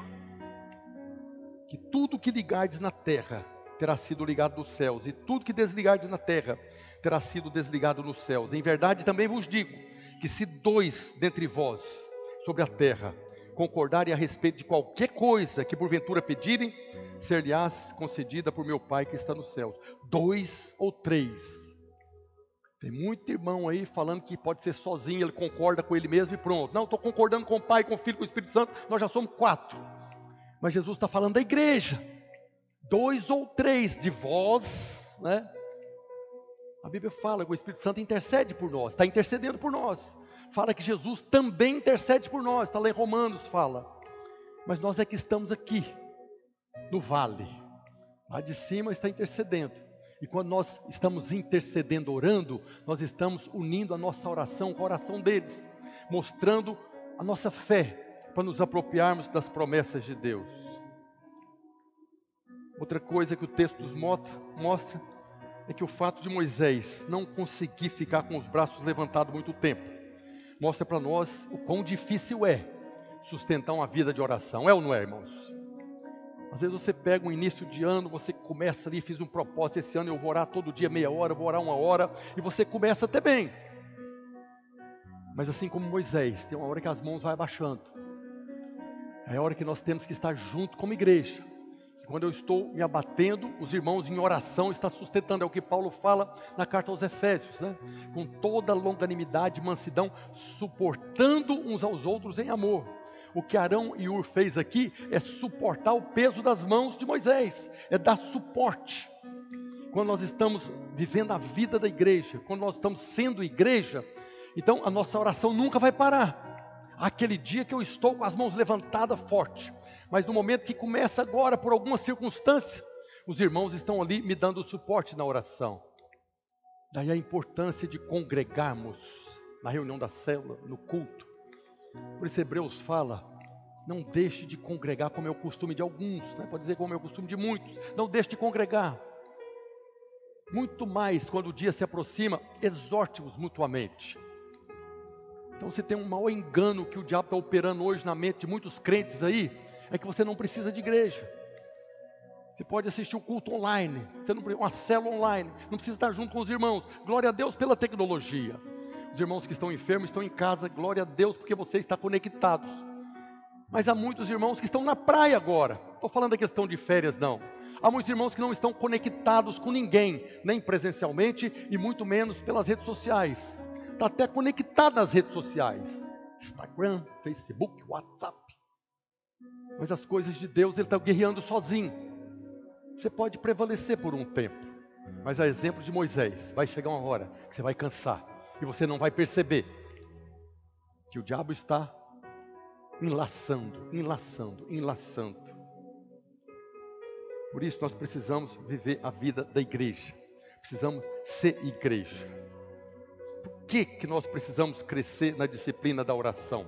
que tudo que ligardes na terra terá sido ligado nos céus, e tudo que desligardes na terra terá sido desligado nos céus. Em verdade também vos digo que se dois dentre vós sobre a terra concordarem a respeito de qualquer coisa que porventura pedirem, ser-lhes concedida por meu Pai que está nos céus. Dois ou três. Tem muito irmão aí falando que pode ser sozinho, ele concorda com ele mesmo e pronto. Não, estou concordando com o Pai, com o Filho, com o Espírito Santo, nós já somos quatro. Mas Jesus está falando da igreja. Dois ou três de vós, né? A Bíblia fala que o Espírito Santo intercede por nós, está intercedendo por nós. Fala que Jesus também intercede por nós, está lá em Romanos, fala. Mas nós é que estamos aqui, no vale. Lá de cima está intercedendo. E quando nós estamos intercedendo, orando, nós estamos unindo a nossa oração com a oração deles, mostrando a nossa fé para nos apropriarmos das promessas de Deus. Outra coisa que o texto nos mostra, é que o fato de Moisés não conseguir ficar com os braços levantados muito tempo, mostra para nós o quão difícil é sustentar uma vida de oração. É ou não é, irmãos? Às vezes você pega um início de ano, você começa ali, fiz um propósito, esse ano eu vou orar todo dia meia hora, vou orar uma hora, e você começa até bem. Mas assim como Moisés, tem uma hora que as mãos vão abaixando. É a hora que nós temos que estar junto como igreja. Quando eu estou me abatendo, os irmãos em oração estão sustentando. É o que Paulo fala na carta aos Efésios, né? Com toda longanimidade e mansidão, suportando uns aos outros em amor. O que Arão e Ur fez aqui é suportar o peso das mãos de Moisés, é dar suporte. Quando nós estamos vivendo a vida da igreja, quando nós estamos sendo igreja, então a nossa oração nunca vai parar. Aquele dia que eu estou com as mãos levantadas forte, mas no momento que começa agora, por alguma circunstância, os irmãos estão ali me dando suporte na oração. Daí a importância de congregarmos na reunião da célula, no culto. Por isso Hebreus fala, não deixe de congregar como é o costume de alguns, né? pode dizer como é o costume de muitos, não deixe de congregar. Muito mais quando o dia se aproxima, exorte-os mutuamente. Então você tem um mau engano que o diabo está operando hoje na mente de muitos crentes aí, é que você não precisa de igreja. Você pode assistir o culto online, você não, uma célula online, não precisa estar junto com os irmãos. Glória a Deus pela tecnologia. Os irmãos que estão enfermos estão em casa, glória a Deus, porque você está conectados. Mas há muitos irmãos que estão na praia agora. Estou falando da questão de férias, não. Há muitos irmãos que não estão conectados com ninguém, nem presencialmente e muito menos pelas redes sociais. Está até conectado nas redes sociais: Instagram, Facebook, WhatsApp. Mas as coisas de Deus ele está guerreando sozinho. Você pode prevalecer por um tempo, mas a exemplo de Moisés, vai chegar uma hora que você vai cansar e você não vai perceber que o diabo está enlaçando, enlaçando, enlaçando. Por isso nós precisamos viver a vida da igreja. Precisamos ser igreja. Por que, que nós precisamos crescer na disciplina da oração?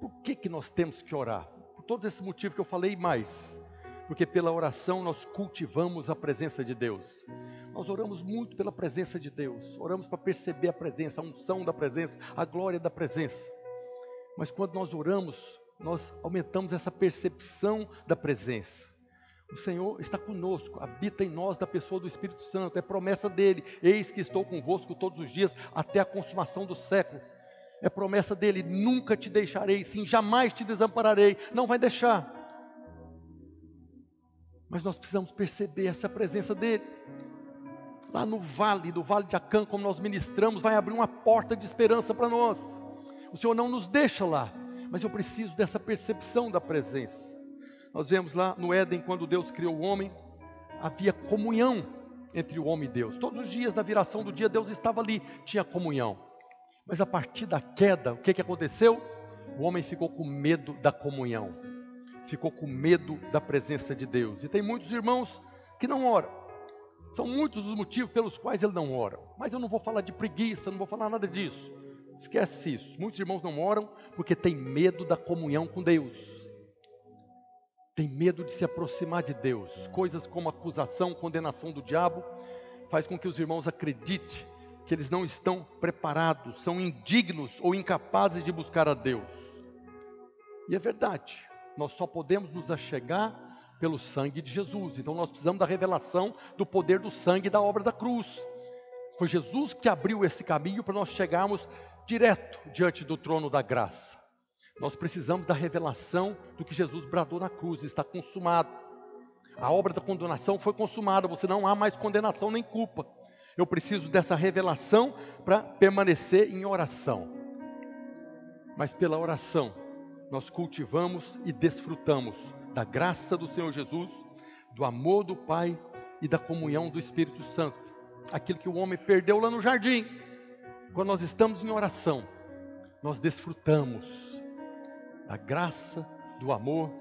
Por que, que nós temos que orar? Todos esses motivos que eu falei mais. Porque pela oração nós cultivamos a presença de Deus. Nós oramos muito pela presença de Deus. Oramos para perceber a presença, a unção da presença, a glória da presença. Mas quando nós oramos, nós aumentamos essa percepção da presença. O Senhor está conosco, habita em nós da pessoa do Espírito Santo, é promessa dele. Eis que estou convosco todos os dias até a consumação do século. É promessa dele: nunca te deixarei, sim, jamais te desampararei. Não vai deixar. Mas nós precisamos perceber essa presença dele. Lá no vale, do vale de Acã, como nós ministramos, vai abrir uma porta de esperança para nós. O Senhor não nos deixa lá, mas eu preciso dessa percepção da presença. Nós vemos lá no Éden, quando Deus criou o homem, havia comunhão entre o homem e Deus. Todos os dias, na viração do dia, Deus estava ali, tinha comunhão. Mas a partir da queda, o que, que aconteceu? O homem ficou com medo da comunhão, ficou com medo da presença de Deus. E tem muitos irmãos que não oram. São muitos os motivos pelos quais ele não ora. Mas eu não vou falar de preguiça, não vou falar nada disso. Esquece isso. Muitos irmãos não oram porque tem medo da comunhão com Deus. Tem medo de se aproximar de Deus. Coisas como acusação, condenação do diabo, faz com que os irmãos acreditem que eles não estão preparados, são indignos ou incapazes de buscar a Deus. E é verdade, nós só podemos nos achegar pelo sangue de Jesus. Então nós precisamos da revelação do poder do sangue e da obra da cruz. Foi Jesus que abriu esse caminho para nós chegarmos direto diante do trono da graça. Nós precisamos da revelação do que Jesus bradou na cruz, está consumado. A obra da condenação foi consumada, você não há mais condenação nem culpa. Eu preciso dessa revelação para permanecer em oração. Mas pela oração, nós cultivamos e desfrutamos da graça do Senhor Jesus, do amor do Pai e da comunhão do Espírito Santo. Aquilo que o homem perdeu lá no jardim. Quando nós estamos em oração, nós desfrutamos da graça, do amor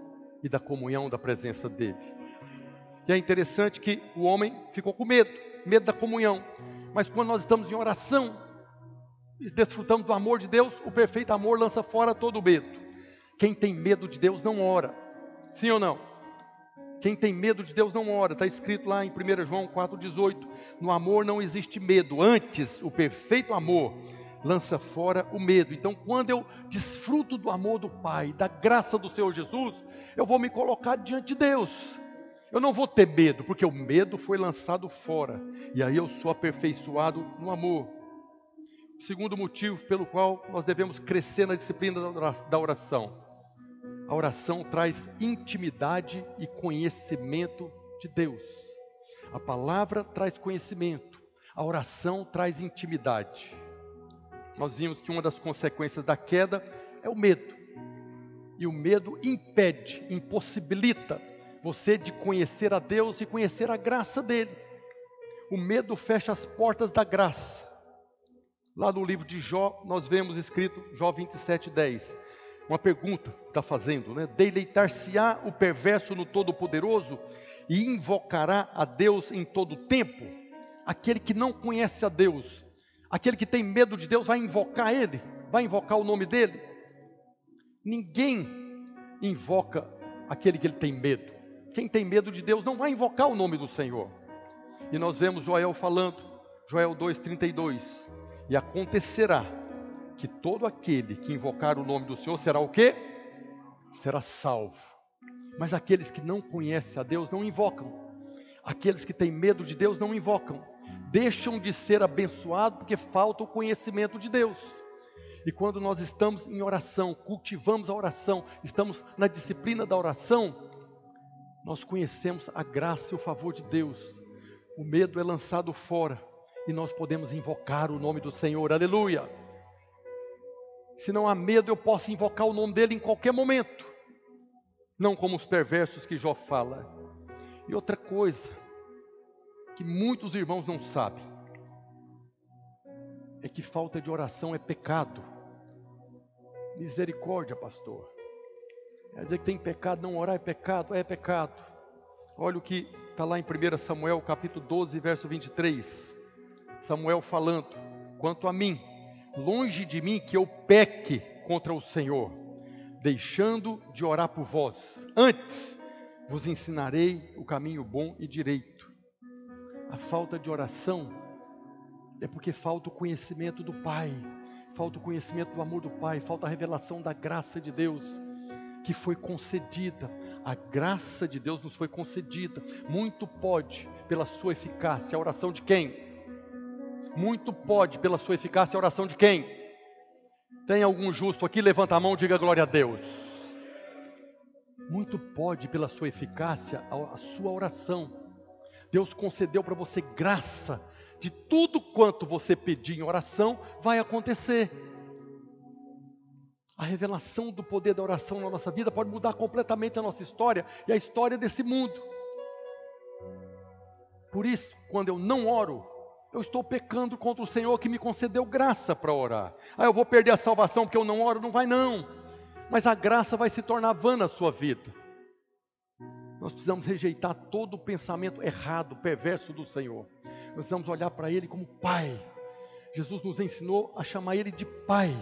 e da comunhão da presença dele. E é interessante que o homem ficou com medo, medo da comunhão. Mas quando nós estamos em oração e desfrutamos do amor de Deus, o perfeito amor lança fora todo medo. Quem tem medo de Deus não ora. Sim ou não? Quem tem medo de Deus não ora. Está escrito lá em 1 João 4,18. No amor não existe medo. Antes, o perfeito amor lança fora o medo. Então, quando eu desfruto do amor do Pai, da graça do Senhor Jesus, eu vou me colocar diante de Deus. Eu não vou ter medo, porque o medo foi lançado fora. E aí eu sou aperfeiçoado no amor. Segundo motivo pelo qual nós devemos crescer na disciplina da oração. A oração traz intimidade e conhecimento de Deus. A palavra traz conhecimento, a oração traz intimidade. Nós vimos que uma das consequências da queda é o medo. E o medo impede, impossibilita você de conhecer a Deus e conhecer a graça dele. O medo fecha as portas da graça. Lá no livro de Jó, nós vemos escrito, Jó 27, 10. Uma pergunta está fazendo, né? Deleitar-se-á o perverso no Todo-Poderoso e invocará a Deus em todo tempo? Aquele que não conhece a Deus, aquele que tem medo de Deus, vai invocar Ele, vai invocar o nome dEle. Ninguém invoca aquele que ele tem medo. Quem tem medo de Deus não vai invocar o nome do Senhor. E nós vemos Joel falando, Joel 2,32: E acontecerá que todo aquele que invocar o nome do Senhor será o quê? Será salvo. Mas aqueles que não conhecem a Deus não invocam. Aqueles que têm medo de Deus não invocam. Deixam de ser abençoados porque falta o conhecimento de Deus. E quando nós estamos em oração, cultivamos a oração, estamos na disciplina da oração, nós conhecemos a graça e o favor de Deus. O medo é lançado fora e nós podemos invocar o nome do Senhor. Aleluia. Se não há medo, eu posso invocar o nome dele em qualquer momento. Não como os perversos que Jó fala. E outra coisa que muitos irmãos não sabem é que falta de oração é pecado. Misericórdia, pastor. Quer dizer que tem pecado, não orar é pecado? É pecado. Olha o que está lá em 1 Samuel, capítulo 12, verso 23. Samuel falando: Quanto a mim, longe de mim que eu peque contra o Senhor, deixando de orar por vós. Antes vos ensinarei o caminho bom e direito. A falta de oração é porque falta o conhecimento do Pai, falta o conhecimento do amor do Pai, falta a revelação da graça de Deus que foi concedida. A graça de Deus nos foi concedida. Muito pode pela sua eficácia a oração de quem? Muito pode pela sua eficácia a oração de quem? Tem algum justo aqui? Levanta a mão, diga glória a Deus. Muito pode pela sua eficácia a sua oração. Deus concedeu para você graça de tudo quanto você pedir em oração vai acontecer. A revelação do poder da oração na nossa vida pode mudar completamente a nossa história e a história desse mundo. Por isso, quando eu não oro, eu estou pecando contra o Senhor que me concedeu graça para orar. Ah, eu vou perder a salvação porque eu não oro? Não vai não. Mas a graça vai se tornar vã na sua vida. Nós precisamos rejeitar todo o pensamento errado, perverso do Senhor. Nós precisamos olhar para Ele como Pai. Jesus nos ensinou a chamar Ele de Pai.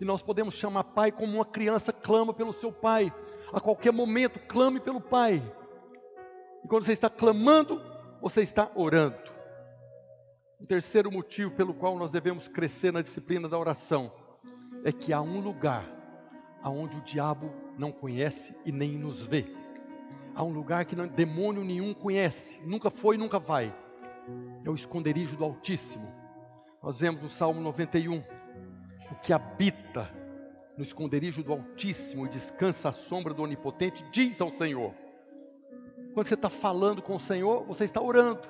E nós podemos chamar pai como uma criança clama pelo seu pai. A qualquer momento, clame pelo pai. E quando você está clamando, você está orando. O terceiro motivo pelo qual nós devemos crescer na disciplina da oração é que há um lugar aonde o diabo não conhece e nem nos vê. Há um lugar que não, demônio nenhum conhece, nunca foi e nunca vai. É o esconderijo do Altíssimo. Nós vemos no Salmo 91 o que habita no esconderijo do Altíssimo e descansa à sombra do Onipotente, diz ao Senhor. Quando você está falando com o Senhor, você está orando.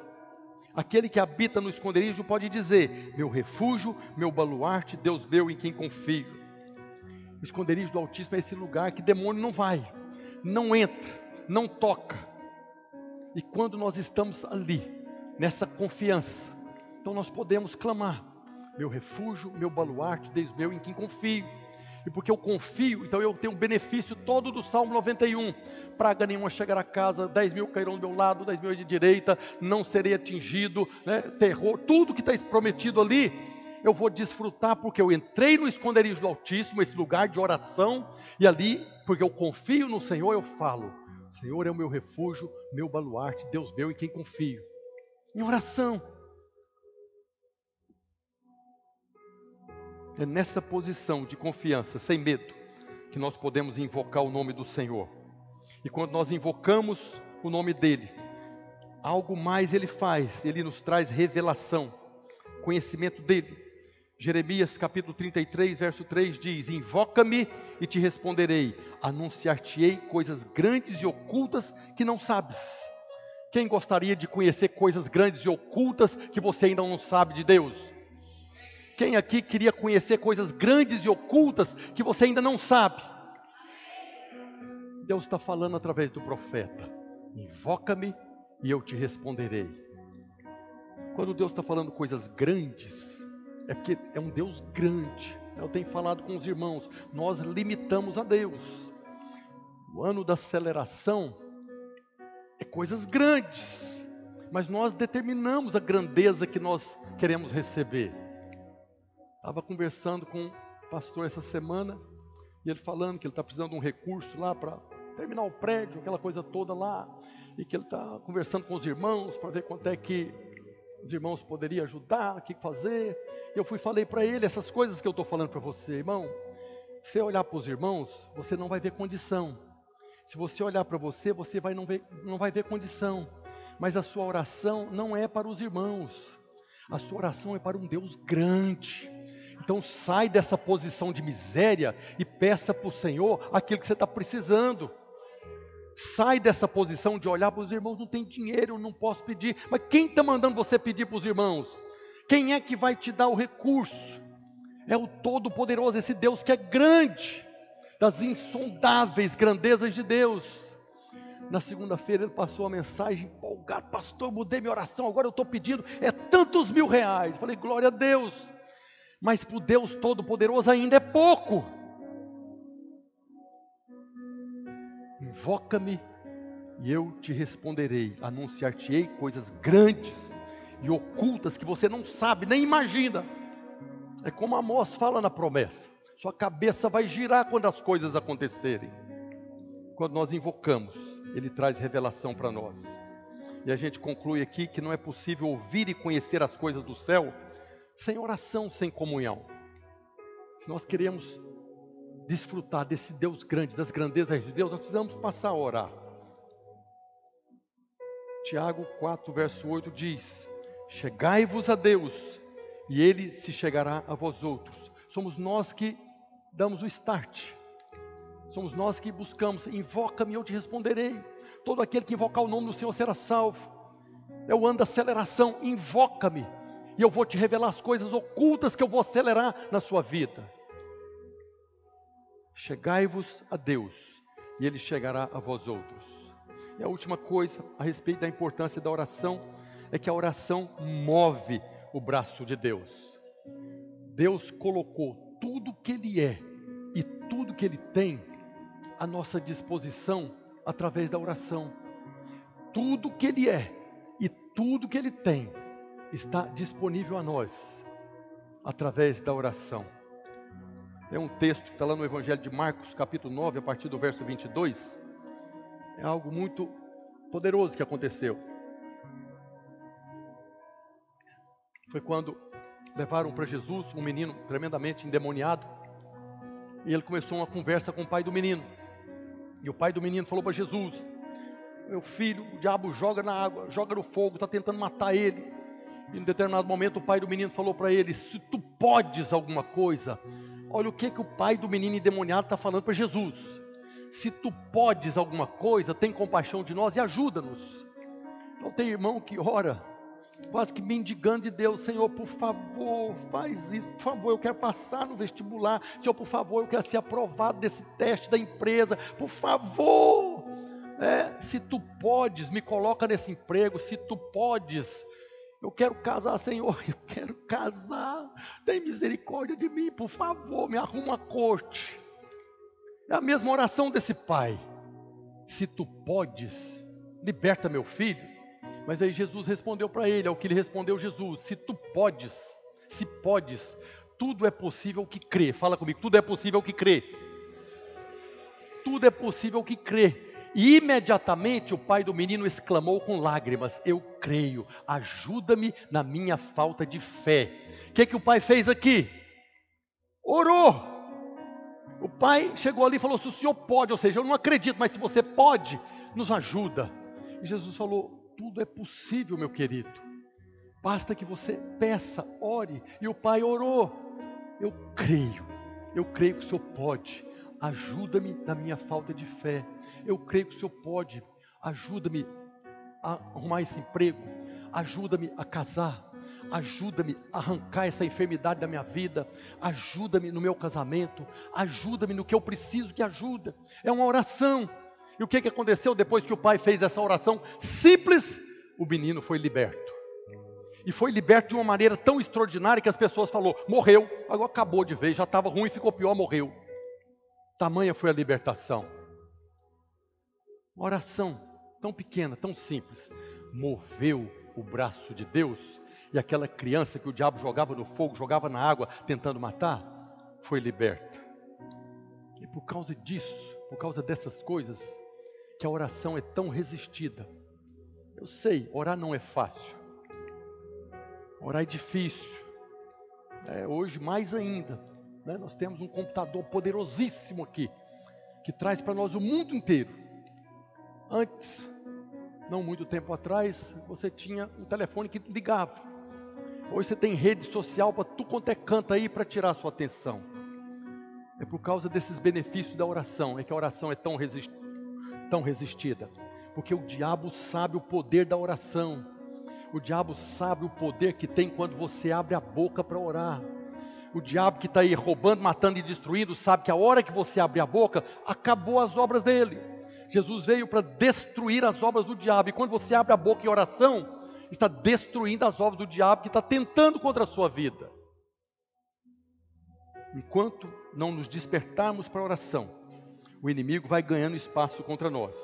Aquele que habita no esconderijo pode dizer: Meu refúgio, meu baluarte, Deus meu em quem confio. O esconderijo do Altíssimo é esse lugar que demônio não vai, não entra, não toca. E quando nós estamos ali, nessa confiança, então nós podemos clamar: Meu refúgio, meu baluarte, Deus meu em quem confio. E porque eu confio, então eu tenho o benefício todo do Salmo 91. Praga nenhuma chegará a casa, 10 mil cairão do meu lado, 10 mil de direita, não serei atingido, né? terror, tudo que está prometido ali, eu vou desfrutar porque eu entrei no esconderijo do Altíssimo, esse lugar de oração, e ali, porque eu confio no Senhor, eu falo: Senhor é o meu refúgio, meu baluarte, Deus meu em quem confio. Em oração. É nessa posição de confiança, sem medo, que nós podemos invocar o nome do Senhor. E quando nós invocamos o nome dele, algo mais ele faz, ele nos traz revelação, conhecimento dele. Jeremias capítulo 33, verso 3 diz: Invoca-me e te responderei, anunciar-te-ei coisas grandes e ocultas que não sabes. Quem gostaria de conhecer coisas grandes e ocultas que você ainda não sabe de Deus? Quem aqui queria conhecer coisas grandes e ocultas que você ainda não sabe? Deus está falando através do profeta: invoca-me e eu te responderei. Quando Deus está falando coisas grandes, é porque é um Deus grande. Eu tenho falado com os irmãos, nós limitamos a Deus. O ano da aceleração é coisas grandes, mas nós determinamos a grandeza que nós queremos receber. Estava conversando com um pastor essa semana, e ele falando que ele está precisando de um recurso lá para terminar o prédio, aquela coisa toda lá, e que ele está conversando com os irmãos para ver quanto é que os irmãos poderiam ajudar, o que fazer. Eu fui falei para ele essas coisas que eu estou falando para você, irmão. Se olhar para os irmãos, você não vai ver condição. Se você olhar para você, você vai não, ver, não vai ver condição. Mas a sua oração não é para os irmãos. A sua oração é para um Deus grande então sai dessa posição de miséria e peça para o Senhor aquilo que você está precisando. Sai dessa posição de olhar para os irmãos, não tem dinheiro, não posso pedir. Mas quem está mandando você pedir para os irmãos? Quem é que vai te dar o recurso? É o Todo-Poderoso, esse Deus que é grande, das insondáveis grandezas de Deus. Na segunda-feira ele passou a mensagem empolgado, pastor, mudei minha oração, agora eu estou pedindo, é tantos mil reais. Falei, glória a Deus mas para o Deus Todo-Poderoso ainda é pouco. Invoca-me e eu te responderei, anunciar-te-ei coisas grandes e ocultas que você não sabe, nem imagina. É como Amós fala na promessa: sua cabeça vai girar quando as coisas acontecerem. Quando nós invocamos, Ele traz revelação para nós. E a gente conclui aqui que não é possível ouvir e conhecer as coisas do céu sem oração, sem comunhão. Se nós queremos desfrutar desse Deus grande, das grandezas de Deus, nós precisamos passar a orar. Tiago 4, verso 8 diz: Chegai-vos a Deus, e Ele se chegará a vós outros. Somos nós que damos o start. Somos nós que buscamos, invoca-me, eu te responderei. Todo aquele que invocar o nome do Senhor será salvo. É o ano da aceleração, invoca-me e eu vou te revelar as coisas ocultas que eu vou acelerar na sua vida. Chegai-vos a Deus, e Ele chegará a vós outros. E a última coisa a respeito da importância da oração é que a oração move o braço de Deus. Deus colocou tudo que Ele é e tudo que Ele tem à nossa disposição através da oração. Tudo que Ele é e tudo que Ele tem está disponível a nós através da oração. Tem um texto que está lá no Evangelho de Marcos, capítulo 9, a partir do verso 22. É algo muito poderoso que aconteceu. Foi quando levaram para Jesus um menino tremendamente endemoniado. E ele começou uma conversa com o pai do menino. E o pai do menino falou para Jesus: Meu filho, o diabo joga na água, joga no fogo, está tentando matar ele. E em determinado momento o pai do menino falou para ele: Se tu podes alguma coisa, Olha o que, que o pai do menino endemoniado está falando para Jesus. Se tu podes alguma coisa, tem compaixão de nós e ajuda-nos. Então tem irmão que ora, quase que mendigando de Deus, Senhor, por favor, faz isso, por favor, eu quero passar no vestibular, Senhor, por favor, eu quero ser aprovado desse teste da empresa, por favor, é, se tu podes, me coloca nesse emprego, se tu podes, eu quero casar, Senhor, eu quero casar, tem misericórdia de mim, por favor, me arruma a corte, é a mesma oração desse pai, se tu podes, liberta meu filho, mas aí Jesus respondeu para ele, é o que ele respondeu Jesus: se tu podes, se podes, tudo é possível que crê. Fala comigo, tudo é possível que crê. Tudo é possível que crê. E imediatamente o pai do menino exclamou com lágrimas: Eu creio, ajuda-me na minha falta de fé. O que, que o pai fez aqui? Orou. O pai chegou ali e falou: Se o senhor pode, ou seja, eu não acredito, mas se você pode, nos ajuda. E Jesus falou: tudo é possível, meu querido. Basta que você peça, ore. E o pai orou. Eu creio, eu creio que o Senhor pode. Ajuda-me na minha falta de fé. Eu creio que o Senhor pode. Ajuda-me a arrumar esse emprego. Ajuda-me a casar. Ajuda-me a arrancar essa enfermidade da minha vida. Ajuda-me no meu casamento. Ajuda-me no que eu preciso que ajuda. É uma oração. E o que, que aconteceu depois que o pai fez essa oração simples? O menino foi liberto. E foi liberto de uma maneira tão extraordinária que as pessoas falaram: morreu, agora acabou de ver, já estava ruim, ficou pior, morreu. Tamanha foi a libertação. Uma oração tão pequena, tão simples, moveu o braço de Deus e aquela criança que o diabo jogava no fogo, jogava na água, tentando matar, foi liberta. E por causa disso, por causa dessas coisas, que a oração é tão resistida. Eu sei, orar não é fácil. Orar é difícil. É, hoje, mais ainda, né, nós temos um computador poderosíssimo aqui, que traz para nós o mundo inteiro. Antes, não muito tempo atrás, você tinha um telefone que ligava. Hoje você tem rede social para tu quanto é canto aí para tirar a sua atenção. É por causa desses benefícios da oração, é que a oração é tão resistente tão resistida? Porque o diabo sabe o poder da oração. O diabo sabe o poder que tem quando você abre a boca para orar. O diabo que está aí roubando, matando e destruindo, sabe que a hora que você abre a boca, acabou as obras dele. Jesus veio para destruir as obras do diabo. E quando você abre a boca em oração, está destruindo as obras do diabo que está tentando contra a sua vida. Enquanto não nos despertarmos para a oração, o inimigo vai ganhando espaço contra nós.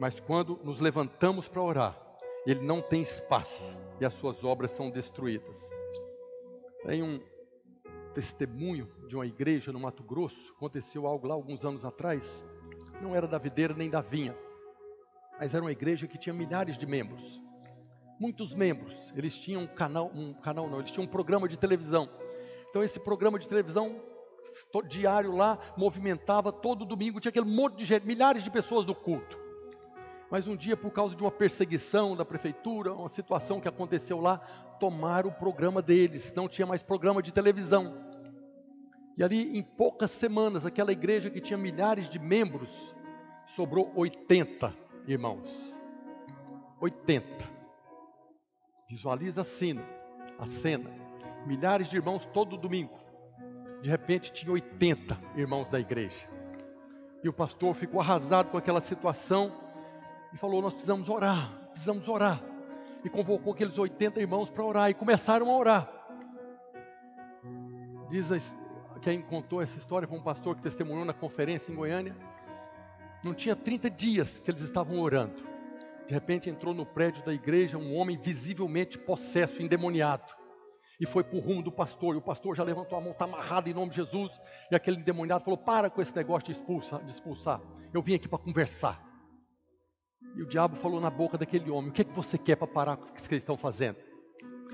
Mas quando nos levantamos para orar, ele não tem espaço e as suas obras são destruídas. Tem um testemunho de uma igreja no Mato Grosso, aconteceu algo lá alguns anos atrás. Não era da videira nem da vinha, mas era uma igreja que tinha milhares de membros. Muitos membros, eles tinham um canal, um canal não, eles tinham um programa de televisão. Então esse programa de televisão diário lá, movimentava, todo domingo tinha aquele monte de gente, milhares de pessoas no culto. Mas um dia, por causa de uma perseguição da prefeitura, uma situação que aconteceu lá, tomaram o programa deles, não tinha mais programa de televisão. E ali, em poucas semanas, aquela igreja que tinha milhares de membros, sobrou 80 irmãos. 80. Visualiza a cena, a cena. Milhares de irmãos todo domingo de repente tinha 80 irmãos da igreja. E o pastor ficou arrasado com aquela situação e falou: Nós precisamos orar, precisamos orar. E convocou aqueles 80 irmãos para orar e começaram a orar. Diz quem contou essa história foi um pastor que testemunhou na conferência em Goiânia. Não tinha 30 dias que eles estavam orando. De repente entrou no prédio da igreja um homem visivelmente possesso, endemoniado e foi para o rumo do pastor. E o pastor já levantou a mão, está amarrado em nome de Jesus. E aquele endemoniado falou: Para com esse negócio de expulsar. De expulsar. Eu vim aqui para conversar. E o diabo falou na boca daquele homem: O que é que você quer para parar com o que eles estão fazendo?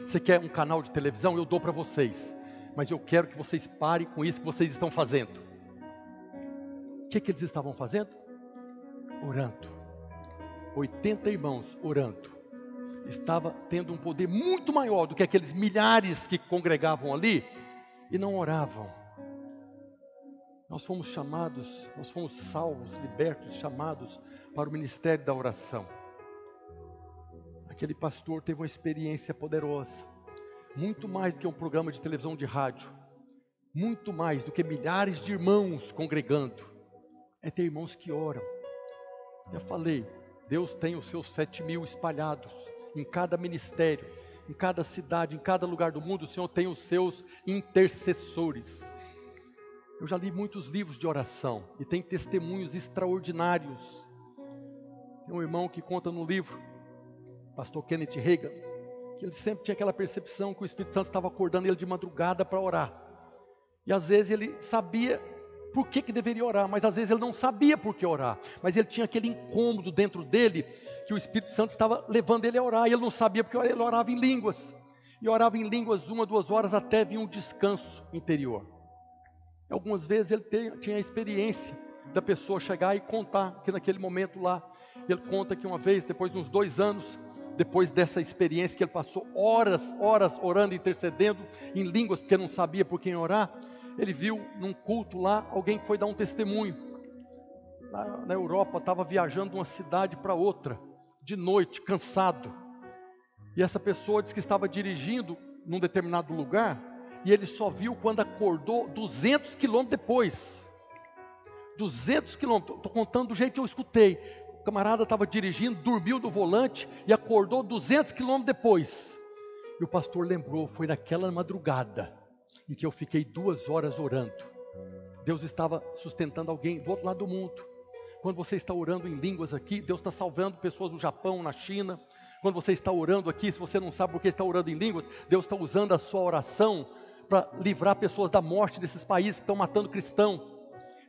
Você quer um canal de televisão? Eu dou para vocês. Mas eu quero que vocês parem com isso que vocês estão fazendo. O que, é que eles estavam fazendo? Orando. 80 irmãos orando estava tendo um poder muito maior do que aqueles milhares que congregavam ali e não oravam. Nós fomos chamados, nós fomos salvos, libertos, chamados para o ministério da oração. Aquele pastor teve uma experiência poderosa, muito mais do que um programa de televisão de rádio, muito mais do que milhares de irmãos congregando, é ter irmãos que oram. Já falei, Deus tem os seus sete mil espalhados em cada ministério, em cada cidade, em cada lugar do mundo, o Senhor tem os seus intercessores. Eu já li muitos livros de oração e tem testemunhos extraordinários. Tem um irmão que conta no livro, pastor Kenneth Reagan, que ele sempre tinha aquela percepção que o Espírito Santo estava acordando ele de madrugada para orar. E às vezes ele sabia por que, que deveria orar, mas às vezes ele não sabia por que orar. Mas ele tinha aquele incômodo dentro dele que o Espírito Santo estava levando ele a orar, e ele não sabia porque ele orava em línguas. E orava em línguas uma, duas horas até vir um descanso interior. Algumas vezes ele tinha a experiência da pessoa chegar e contar que naquele momento lá, ele conta que uma vez, depois de uns dois anos, depois dessa experiência que ele passou horas, horas orando, intercedendo em línguas, porque não sabia por quem orar, ele viu num culto lá alguém que foi dar um testemunho. Lá na Europa, estava viajando de uma cidade para outra, de noite, cansado. E essa pessoa disse que estava dirigindo num determinado lugar e ele só viu quando acordou 200 quilômetros depois. 200 quilômetros, estou contando do jeito que eu escutei. O camarada estava dirigindo, dormiu no volante e acordou 200 quilômetros depois. E o pastor lembrou, foi naquela madrugada em que eu fiquei duas horas orando. Deus estava sustentando alguém do outro lado do mundo. Quando você está orando em línguas aqui, Deus está salvando pessoas no Japão, na China. Quando você está orando aqui, se você não sabe por que está orando em línguas, Deus está usando a sua oração para livrar pessoas da morte desses países que estão matando cristão,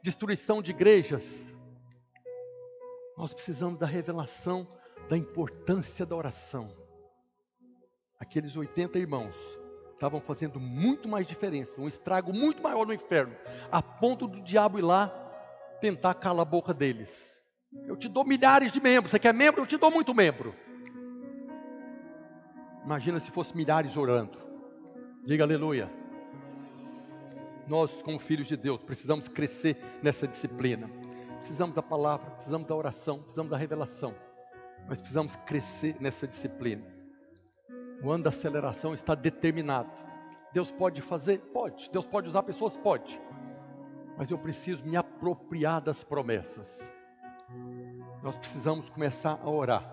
destruição de igrejas. Nós precisamos da revelação da importância da oração. Aqueles 80 irmãos estavam fazendo muito mais diferença, um estrago muito maior no inferno, a ponto do diabo ir lá tentar calar a boca deles. Eu te dou milhares de membros, você quer membro? Eu te dou muito membro. Imagina se fosse milhares orando. Diga aleluia. Nós, como filhos de Deus, precisamos crescer nessa disciplina. Precisamos da palavra, precisamos da oração, precisamos da revelação. Mas precisamos crescer nessa disciplina. O ano da aceleração está determinado. Deus pode fazer? Pode. Deus pode usar pessoas? Pode. Mas eu preciso me apropriar das promessas. Nós precisamos começar a orar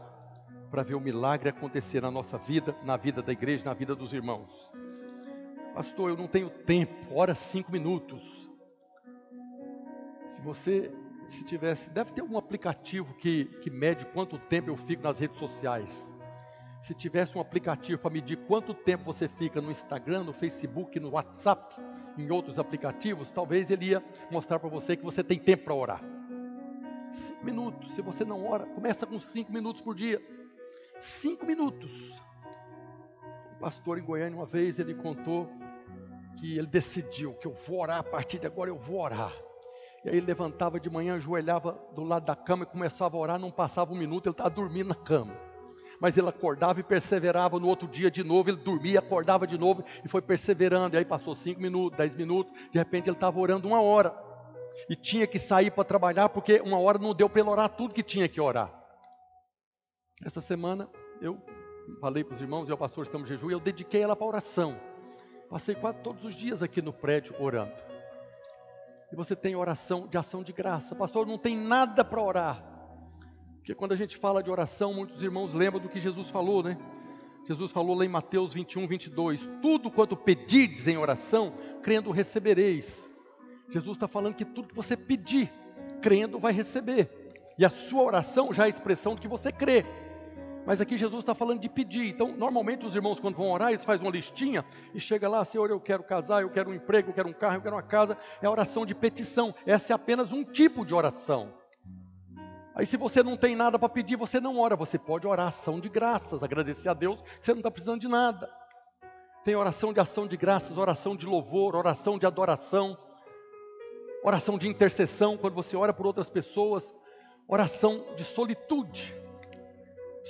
para ver o milagre acontecer na nossa vida, na vida da igreja, na vida dos irmãos. Pastor, eu não tenho tempo, ora cinco minutos. Se você se tivesse, deve ter algum aplicativo que, que mede quanto tempo eu fico nas redes sociais. Se tivesse um aplicativo para medir quanto tempo você fica no Instagram, no Facebook, no WhatsApp, em outros aplicativos, talvez ele ia mostrar para você que você tem tempo para orar. Cinco minutos. Se você não ora, começa com cinco minutos por dia. Cinco minutos. O pastor em Goiânia, uma vez, ele contou que ele decidiu que eu vou orar, a partir de agora eu vou orar. E aí ele levantava de manhã, ajoelhava do lado da cama e começava a orar, não passava um minuto, ele estava dormindo na cama. Mas ele acordava e perseverava no outro dia de novo, ele dormia, acordava de novo e foi perseverando. E aí passou cinco minutos, dez minutos, de repente ele estava orando uma hora. E tinha que sair para trabalhar, porque uma hora não deu para ele orar tudo que tinha que orar. Essa semana eu falei para os irmãos, e o pastor estamos em jejum, e eu dediquei ela para oração. Passei quase todos os dias aqui no prédio orando. E você tem oração de ação de graça. Pastor, não tem nada para orar. Porque quando a gente fala de oração, muitos irmãos lembram do que Jesus falou, né? Jesus falou lá em Mateus 21, 22: Tudo quanto pedirdes em oração, crendo recebereis. Jesus está falando que tudo que você pedir, crendo, vai receber. E a sua oração já é a expressão do que você crê. Mas aqui Jesus está falando de pedir. Então, normalmente os irmãos, quando vão orar, eles fazem uma listinha e chega lá, Senhor, eu quero casar, eu quero um emprego, eu quero um carro, eu quero uma casa. É oração de petição. Essa é apenas um tipo de oração. Aí, se você não tem nada para pedir, você não ora. Você pode orar ação de graças, agradecer a Deus você não está precisando de nada. Tem oração de ação de graças, oração de louvor, oração de adoração, oração de intercessão, quando você ora por outras pessoas, oração de solitude.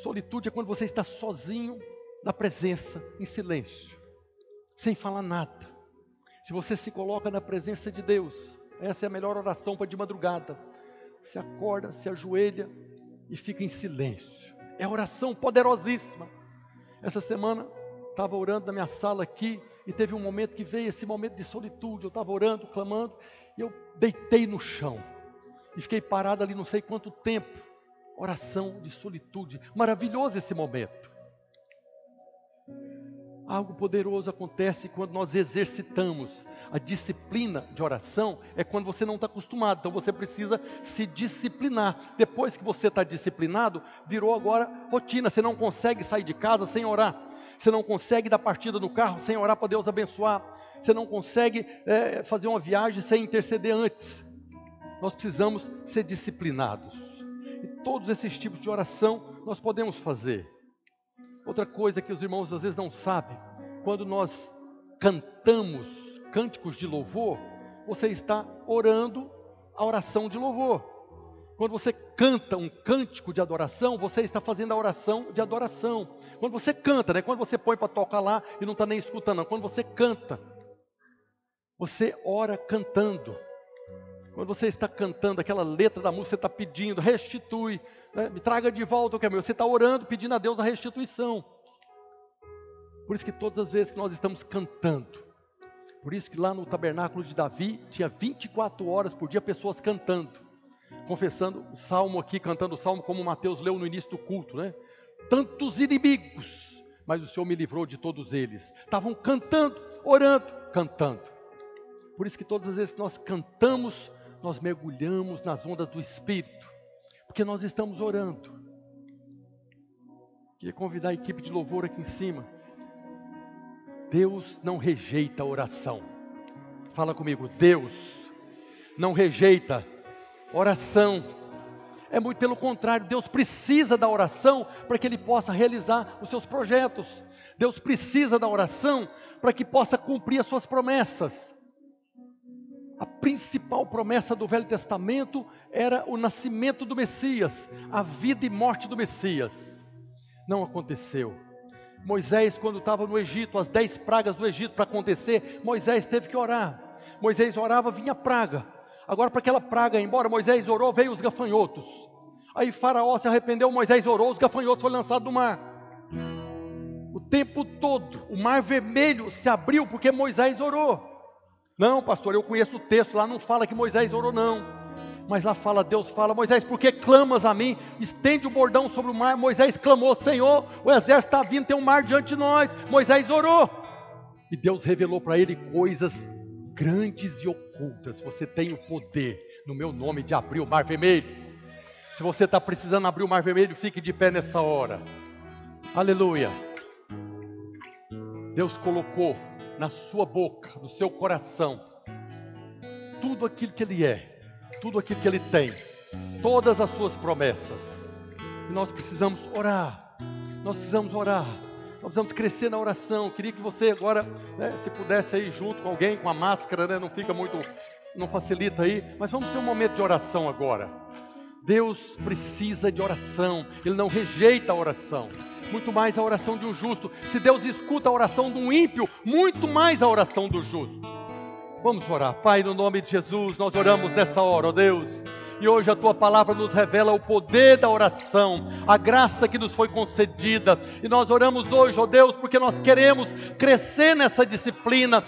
Solitude é quando você está sozinho na presença, em silêncio, sem falar nada. Se você se coloca na presença de Deus, Essa é a melhor oração para de madrugada. Se acorda, se ajoelha e fica em silêncio. É oração poderosíssima. Essa semana estava orando na minha sala aqui e teve um momento que veio esse momento de solitude. Eu estava orando, clamando, e eu deitei no chão e fiquei parado ali não sei quanto tempo. Oração de solitude. Maravilhoso esse momento. Algo poderoso acontece quando nós exercitamos a disciplina de oração. É quando você não está acostumado, então você precisa se disciplinar. Depois que você está disciplinado, virou agora rotina. Você não consegue sair de casa sem orar. Você não consegue dar partida no carro sem orar para Deus abençoar. Você não consegue é, fazer uma viagem sem interceder antes. Nós precisamos ser disciplinados. Todos esses tipos de oração nós podemos fazer. Outra coisa que os irmãos às vezes não sabem, quando nós cantamos cânticos de louvor, você está orando a oração de louvor. Quando você canta um cântico de adoração, você está fazendo a oração de adoração. Quando você canta, né? Quando você põe para tocar lá e não está nem escutando, não. quando você canta, você ora cantando. Quando você está cantando aquela letra da música, você está pedindo, restitui, né? me traga de volta o que é meu. Você está orando, pedindo a Deus a restituição. Por isso que todas as vezes que nós estamos cantando, por isso que lá no tabernáculo de Davi tinha 24 horas por dia pessoas cantando, confessando o salmo aqui, cantando o salmo como Mateus leu no início do culto, né? Tantos inimigos, mas o Senhor me livrou de todos eles. Estavam cantando, orando, cantando. Por isso que todas as vezes que nós cantamos, nós mergulhamos nas ondas do Espírito, porque nós estamos orando. Queria convidar a equipe de louvor aqui em cima. Deus não rejeita a oração. Fala comigo, Deus não rejeita oração. É muito pelo contrário, Deus precisa da oração para que Ele possa realizar os seus projetos. Deus precisa da oração para que possa cumprir as suas promessas. A principal promessa do Velho Testamento era o nascimento do Messias, a vida e morte do Messias. Não aconteceu. Moisés, quando estava no Egito, as dez pragas do Egito para acontecer, Moisés teve que orar. Moisés orava, vinha praga. Agora, para aquela praga ir embora, Moisés orou, veio os gafanhotos. Aí Faraó se arrependeu, Moisés orou, os gafanhotos foram lançados no mar. O tempo todo, o mar vermelho se abriu porque Moisés orou. Não, pastor, eu conheço o texto, lá não fala que Moisés orou, não. Mas lá fala, Deus fala, Moisés, por que clamas a mim? Estende o bordão sobre o mar. Moisés clamou, Senhor, o exército está vindo, tem um mar diante de nós. Moisés orou. E Deus revelou para ele coisas grandes e ocultas. Você tem o poder, no meu nome, de abrir o mar vermelho. Se você está precisando abrir o mar vermelho, fique de pé nessa hora. Aleluia. Deus colocou na sua boca, no seu coração, tudo aquilo que Ele é, tudo aquilo que Ele tem, todas as suas promessas. E nós precisamos orar, nós precisamos orar, nós precisamos crescer na oração. Eu queria que você agora, né, se pudesse ir junto com alguém, com a máscara, né, não fica muito, não facilita aí, mas vamos ter um momento de oração agora. Deus precisa de oração, Ele não rejeita a oração muito mais a oração de um justo. Se Deus escuta a oração de um ímpio, muito mais a oração do justo. Vamos orar. Pai, no nome de Jesus, nós oramos nessa hora, ó Deus. E hoje a tua palavra nos revela o poder da oração, a graça que nos foi concedida. E nós oramos hoje, ó Deus, porque nós queremos crescer nessa disciplina,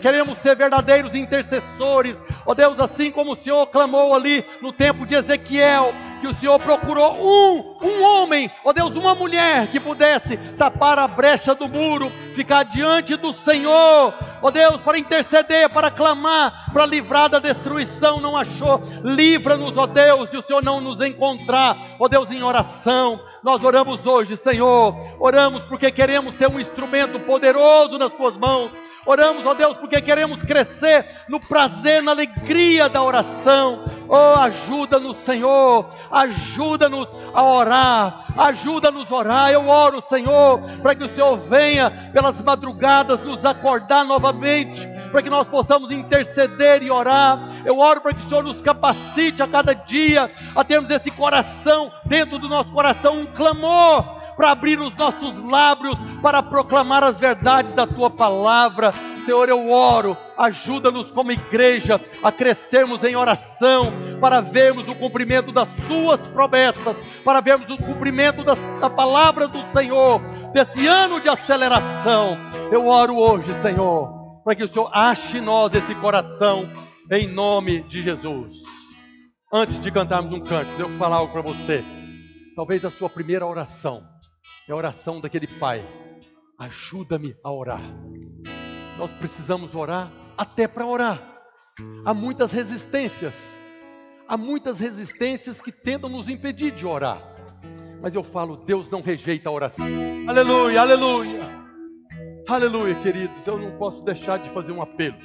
queremos ser verdadeiros intercessores. Ó Deus, assim como o Senhor clamou ali no tempo de Ezequiel, que o Senhor procurou um, um homem, ó Deus, uma mulher que pudesse tapar a brecha do muro, ficar diante do Senhor, ó Deus, para interceder, para clamar, para livrar da destruição, não achou. Livra-nos, ó Deus, de o Senhor não nos encontrar, ó Deus, em oração. Nós oramos hoje, Senhor, oramos porque queremos ser um instrumento poderoso nas tuas mãos Oramos, ó Deus, porque queremos crescer no prazer, na alegria da oração. Oh, ajuda-nos, Senhor, ajuda-nos a orar, ajuda-nos a orar. Eu oro, Senhor, para que o Senhor venha pelas madrugadas nos acordar novamente, para que nós possamos interceder e orar. Eu oro para que o Senhor nos capacite a cada dia a termos esse coração, dentro do nosso coração, um clamor para abrir os nossos lábios para proclamar as verdades da tua palavra. Senhor, eu oro, ajuda-nos como igreja a crescermos em oração, para vermos o cumprimento das Suas promessas, para vermos o cumprimento da, da palavra do Senhor, desse ano de aceleração. Eu oro hoje, Senhor, para que o Senhor ache em nós esse coração, em nome de Jesus. Antes de cantarmos um canto, eu vou falar algo para você. Talvez a sua primeira oração é a oração daquele pai. Ajuda-me a orar. Nós precisamos orar até para orar. Há muitas resistências. Há muitas resistências que tentam nos impedir de orar. Mas eu falo, Deus não rejeita a oração. Aleluia, aleluia. Aleluia, queridos. Eu não posso deixar de fazer um apelo.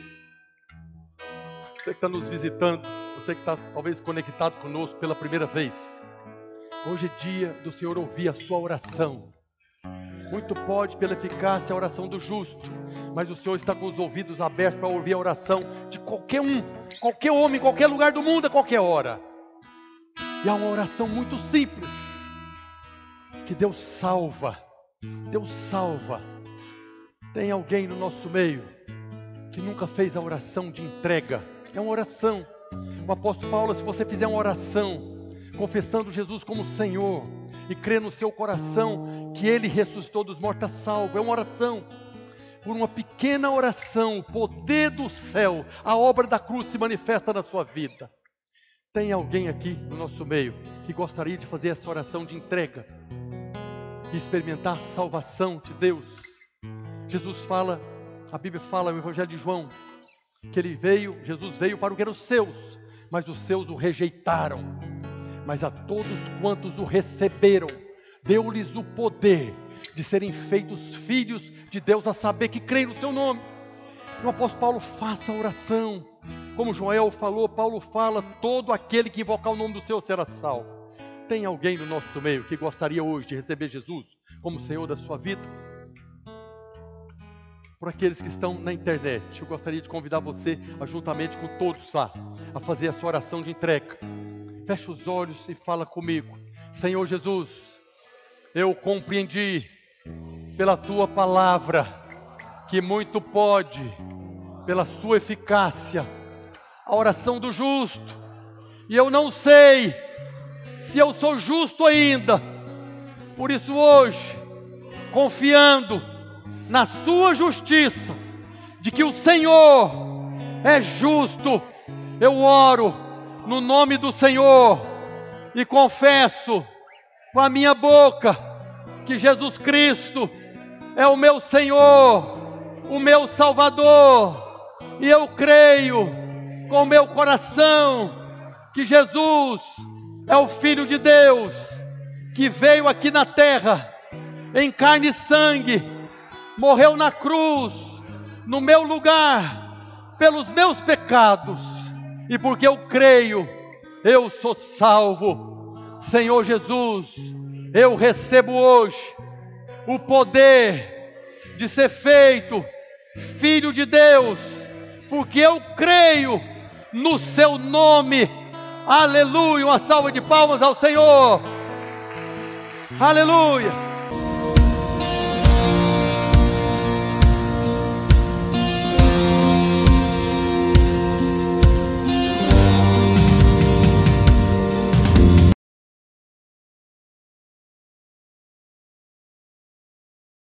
Você que está nos visitando, você que está talvez conectado conosco pela primeira vez. Hoje é dia do Senhor ouvir a sua oração. Muito pode pela eficácia a oração do justo, mas o Senhor está com os ouvidos abertos para ouvir a oração de qualquer um, qualquer homem, qualquer lugar do mundo, a qualquer hora. E é uma oração muito simples, que Deus salva, Deus salva. Tem alguém no nosso meio que nunca fez a oração de entrega, é uma oração. O apóstolo Paulo, se você fizer uma oração, confessando Jesus como Senhor e crer no seu coração que Ele ressuscitou dos mortos, salvo, é uma oração por uma pequena oração, o poder do céu, a obra da cruz se manifesta na sua vida. Tem alguém aqui no nosso meio que gostaria de fazer essa oração de entrega e experimentar a salvação de Deus? Jesus fala, a Bíblia fala no Evangelho de João, que ele veio, Jesus veio para o que eram os seus, mas os seus o rejeitaram. Mas a todos quantos o receberam, deu-lhes o poder de serem feitos filhos de Deus, a saber que creem no seu nome. O apóstolo Paulo faça a oração. Como Joel falou, Paulo fala: todo aquele que invocar o nome do Senhor será salvo. Tem alguém no nosso meio que gostaria hoje de receber Jesus como Senhor da sua vida? Por aqueles que estão na internet, eu gostaria de convidar você, juntamente com todos lá, a fazer a sua oração de entrega. Feche os olhos e fala comigo. Senhor Jesus, eu compreendi pela tua palavra, que muito pode, pela sua eficácia, a oração do justo, e eu não sei se eu sou justo ainda, por isso hoje, confiando na sua justiça, de que o Senhor é justo, eu oro no nome do Senhor e confesso com a minha boca que Jesus Cristo é o meu Senhor, o meu Salvador, e eu creio com o meu coração que Jesus é o Filho de Deus que veio aqui na terra em carne e sangue, morreu na cruz, no meu lugar, pelos meus pecados, e porque eu creio, eu sou salvo. Senhor Jesus, eu recebo hoje o poder de ser feito filho de Deus, porque eu creio no seu nome. Aleluia! Uma salva de palmas ao Senhor. Aleluia!